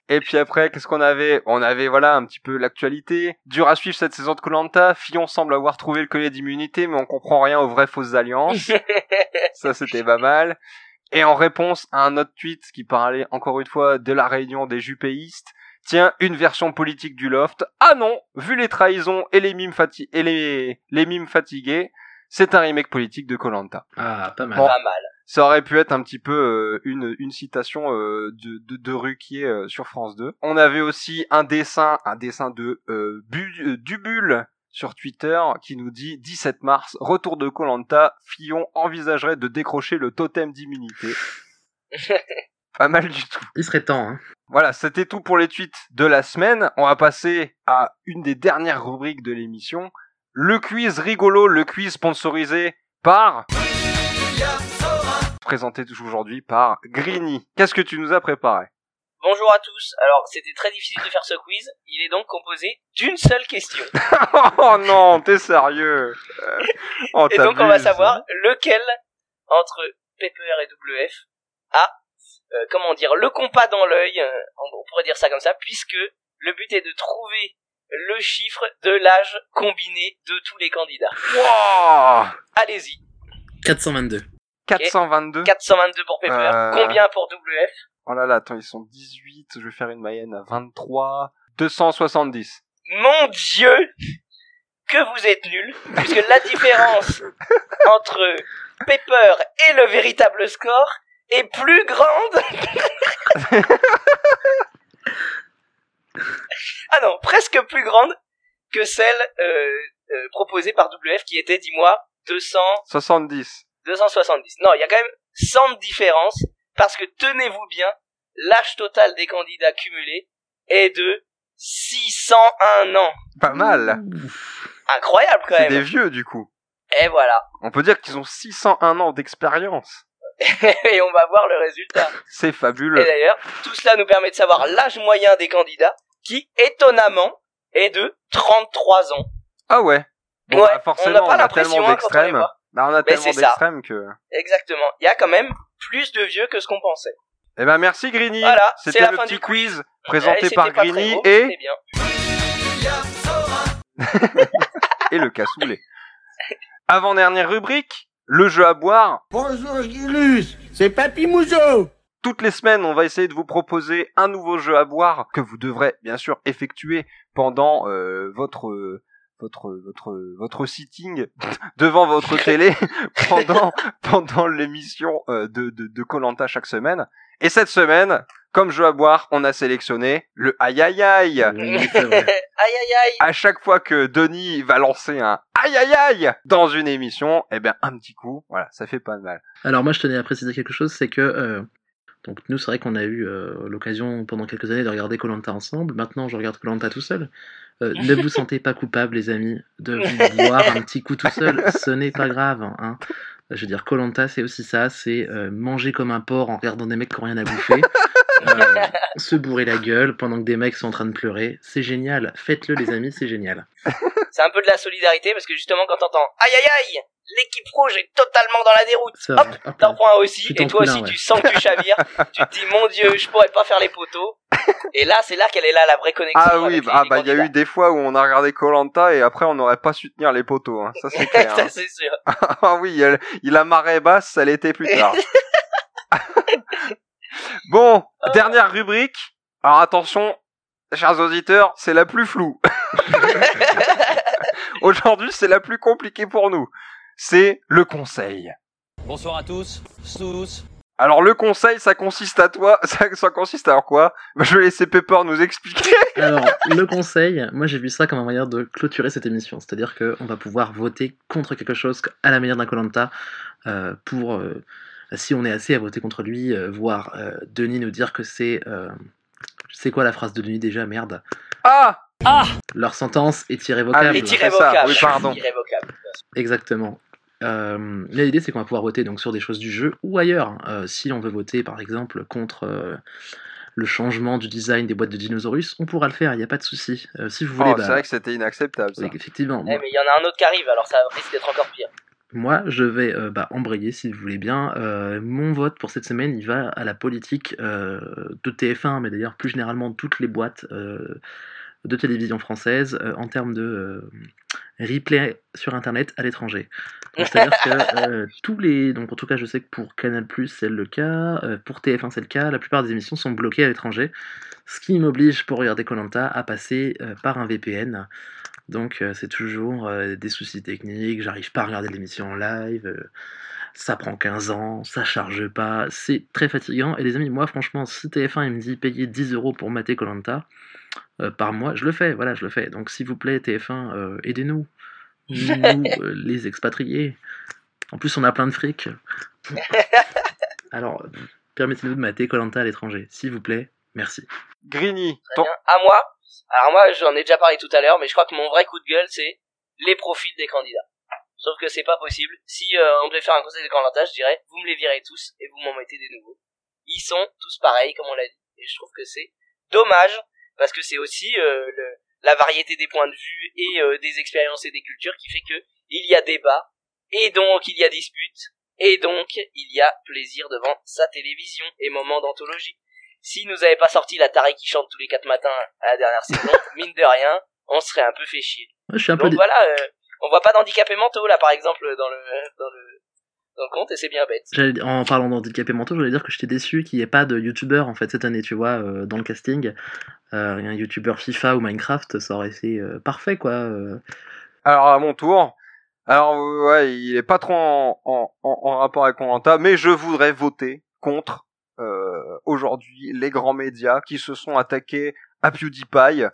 Et puis après, qu'est-ce qu'on avait? On avait, voilà, un petit peu l'actualité. Dur à suivre cette saison de Colanta. Fillon semble avoir trouvé le collier d'immunité, mais on comprend rien aux vraies fausses alliances. ça, c'était pas mal. Et en réponse à un autre tweet qui parlait encore une fois de la réunion des jupéistes, tiens, une version politique du loft. Ah non, vu les trahisons et les mimes, fati- et les, les mimes fatigués, c'est un remake politique de Colanta. Ah, pas mal. Bon. Pas mal. Ça aurait pu être un petit peu euh, une, une citation euh, de, de, de Ruquier euh, sur France 2. On avait aussi un dessin, un dessin de euh, Bu- euh, Dubul sur Twitter qui nous dit 17 mars, retour de Colanta, Fillon envisagerait de décrocher le totem d'immunité. Pas mal du tout. Il serait temps, hein. Voilà, c'était tout pour les tweets de la semaine. On va passer à une des dernières rubriques de l'émission. Le quiz rigolo, le quiz sponsorisé par... Présenté aujourd'hui par Greeny. Qu'est-ce que tu nous as préparé? Bonjour à tous. Alors, c'était très difficile de faire ce quiz. Il est donc composé d'une seule question. Oh non, t'es sérieux oh, Et donc, on va savoir lequel entre PPR et WF a, euh, comment dire, le compas dans l'œil, euh, on pourrait dire ça comme ça, puisque le but est de trouver le chiffre de l'âge combiné de tous les candidats. Wow Allez-y. 422. 422 422 pour PPR. Euh. Combien pour WF Oh là là, attends, ils sont 18, je vais faire une moyenne à 23... 270. Mon Dieu que vous êtes nuls, puisque la différence entre Pepper et le véritable score est plus grande. ah non, presque plus grande que celle euh, euh, proposée par WF qui était, dis-moi, 200, 70. 270. Non, il y a quand même 100 de différence parce que tenez-vous bien, l'âge total des candidats cumulés est de 601 ans. Pas mal Incroyable quand C'est même. des vieux du coup. Et voilà. On peut dire qu'ils ont 601 ans d'expérience. Et on va voir le résultat. C'est Et fabuleux. d'ailleurs, tout cela nous permet de savoir l'âge moyen des candidats, qui, étonnamment, est de 33 ans. Ah ouais. Bon, Ouais, bah, on forcément, n'a on, pas a l'impression, tellement hein, voit. Bah, on a tellement d'extrêmes que. Exactement. Il y a quand même plus de vieux que ce qu'on pensait. Eh ben merci Greeny. Voilà, C'était le petit quiz présenté c'était par pas gros, et et le cassoulet. Avant dernière rubrique, le jeu à boire. Bonjour Gilus, c'est Papy Mouzo. Toutes les semaines, on va essayer de vous proposer un nouveau jeu à boire que vous devrez bien sûr effectuer pendant euh, votre votre votre votre sitting devant votre télé pendant pendant l'émission euh, de de de Colanta chaque semaine. Et cette semaine, comme jeu à boire, on a sélectionné le aïe aïe aïe. Aïe aïe aïe. À chaque fois que Denis va lancer un aïe aïe aïe dans une émission, eh bien un petit coup, voilà, ça fait pas de mal. Alors moi je tenais à préciser quelque chose, c'est que euh, donc nous c'est vrai qu'on a eu euh, l'occasion pendant quelques années de regarder Colanta ensemble. Maintenant je regarde Colanta tout seul. Euh, ne vous sentez pas coupable les amis de vous boire un petit coup tout seul. Ce n'est pas grave. Hein. Je veux dire Colanta c'est aussi ça, c'est euh, manger comme un porc en regardant des mecs qui n'ont rien à bouffer. Euh, se bourrer la gueule pendant que des mecs sont en train de pleurer, c'est génial. Faites-le les amis, c'est génial. C'est un peu de la solidarité parce que justement quand t'entends aïe aïe aïe, l'équipe rouge est totalement dans la déroute. Hop, T'en prends un aussi, et toi aussi ouais. tu sens que tu chavires, tu te dis mon dieu, je pourrais pas faire les poteaux. Et là, c'est là qu'elle est là la vraie connexion. Ah oui, bah, ah bah il y a eu des fois où on a regardé Colanta et après on n'aurait pas su tenir les poteaux, hein. ça c'est clair. Ça, hein. c'est sûr. ah oui, il a marée basse, elle était plus tard. bon, dernière rubrique. Alors attention, chers auditeurs, c'est la plus floue. Aujourd'hui, c'est la plus compliquée pour nous. C'est le conseil. Bonsoir à tous, tous. Alors le conseil, ça consiste à toi, ça, ça consiste à quoi? Bah, Je vais laisser Pepper nous expliquer. Alors, le conseil, moi j'ai vu ça comme un moyen de clôturer cette émission. C'est-à-dire qu'on va pouvoir voter contre quelque chose à la manière d'un Colanta euh, pour, euh, si on est assez à voter contre lui, euh, voir euh, Denis nous dire que c'est. euh, c'est quoi la phrase de Denis déjà Merde. Ah Leur sentence est irrévocable. Ah Est ça, irrévocable. oui, pardon. Irrévocable. Exactement. Euh, là, l'idée, c'est qu'on va pouvoir voter donc sur des choses du jeu ou ailleurs. Euh, si on veut voter, par exemple, contre euh, le changement du design des boîtes de dinosaures, on pourra le faire, il n'y a pas de souci. Euh, si vous voulez, Oh, bah, c'est vrai que c'était inacceptable ça. oui, effectivement. Eh, mais il y en a un autre qui arrive, alors ça risque d'être encore pire. Moi, je vais euh, bah, embrayer, si vous voulez bien. Euh, mon vote pour cette semaine, il va à la politique euh, de TF1, mais d'ailleurs plus généralement de toutes les boîtes de télévision française en termes de replay sur Internet à l'étranger. C'est-à-dire que tous les... Donc en tout cas, je sais que pour Canal+, c'est le cas, pour TF1, c'est le cas, la plupart des émissions sont bloquées à l'étranger, ce qui m'oblige, pour regarder Colanta, à passer par un VPN. Donc euh, c'est toujours euh, des soucis techniques, j'arrive pas à regarder l'émission en live, euh, ça prend 15 ans, ça charge pas, c'est très fatigant. Et les amis, moi franchement, si TF1 il me dit payer 10 euros pour mater Colanta par mois, je le fais, voilà, je le fais. Donc s'il vous plaît, TF1, euh, aidez-nous, nous, euh, les expatriés. En plus, on a plein de fric. Alors, permettez-nous de mater Colanta à l'étranger, s'il vous plaît, merci. Très ton-. À moi. Alors moi, j'en ai déjà parlé tout à l'heure, mais je crois que mon vrai coup de gueule, c'est les profils des candidats. Sauf que c'est pas possible. Si euh, on devait faire un conseil de candidatage, je dirais, vous me les virez tous et vous m'en mettez des nouveaux. Ils sont tous pareils, comme on l'a dit. Et je trouve que c'est dommage, parce que c'est aussi euh, le, la variété des points de vue et euh, des expériences et des cultures qui fait que il y a débat, et donc il y a dispute, et donc il y a plaisir devant sa télévision et moment d'anthologie. Si nous avait pas sorti la tarée qui chante tous les quatre matins à la dernière saison, mine de rien, on serait un peu fait chier. Moi, je suis un peu Donc voilà, euh, on voit pas d'handicapés mentaux là par exemple dans le dans le dans le compte et c'est bien bête. J'allais- En parlant d'handicapés mentaux, je voulais dire que j'étais déçu qu'il n'y ait pas de youtubeur en fait cette année, tu vois, euh, dans le casting. Euh, un youtubeur FIFA ou Minecraft, ça aurait été euh, parfait quoi. euh. Alors à mon tour. Alors ouais, il est pas trop en, en, en- en rapport avec Colanta, mais je voudrais voter contre aujourd'hui les grands médias qui se sont attaqués à PewDiePie.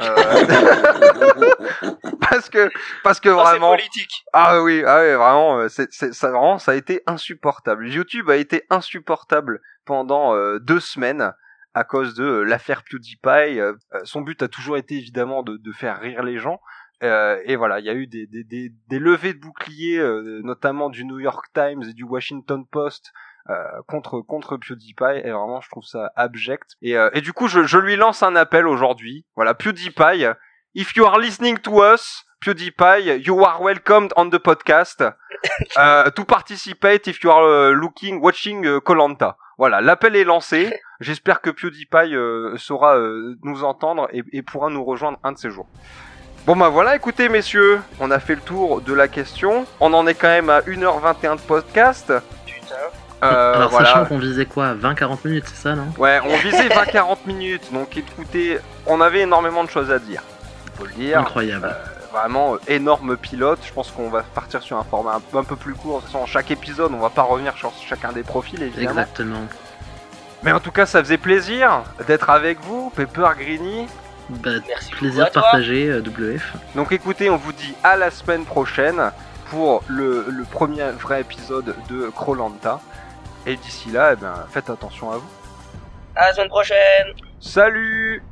Euh, parce que parce que Non, c'est vraiment politique. ah oui ah oui vraiment euh, c'est c'est ça vraiment ça a été insupportable YouTube a été insupportable pendant euh, deux semaines à cause de euh, l'affaire PewDiePie Euh, euh, son but a toujours été évidemment de, de faire rire les gens euh, et voilà, il y a eu des, des, des, des levées de boucliers, euh, notamment du New York Times et du Washington Post euh, contre contre PewDiePie. Et vraiment, je trouve ça abject. Et, euh, et du coup, je, je lui lance un appel aujourd'hui. Voilà, PewDiePie, if you are listening to us, PewDiePie, you are welcomed on the podcast uh, to participate if you are uh, looking, watching uh, Colanta. Voilà, l'appel est lancé. J'espère que PewDiePie euh, saura euh, nous entendre et, et pourra nous rejoindre un de ces jours. Bon bah voilà, écoutez messieurs, on a fait le tour de la question. On en est quand même à 1h21 de podcast. Putain. Euh, Alors voilà. sachant qu'on visait quoi 20-40 minutes, c'est ça non? Ouais, on visait 20-40 minutes, donc écoutez, on avait énormément de choses à dire. Faut le dire. Incroyable. Vraiment euh, énorme pilote. Je pense qu'on va partir sur un format un peu, un peu plus court. De toute façon, chaque épisode, on va pas revenir sur chacun des profils évidemment. Exactement. Mais en tout cas, ça faisait plaisir d'être avec vous, Pepper Greeny. Bah, Merci plaisir partagé, euh, WF. Donc écoutez, on vous dit à la semaine prochaine pour le, le premier vrai épisode de Krolanta. Et d'ici là, eh ben, faites attention à vous. À la semaine prochaine. Salut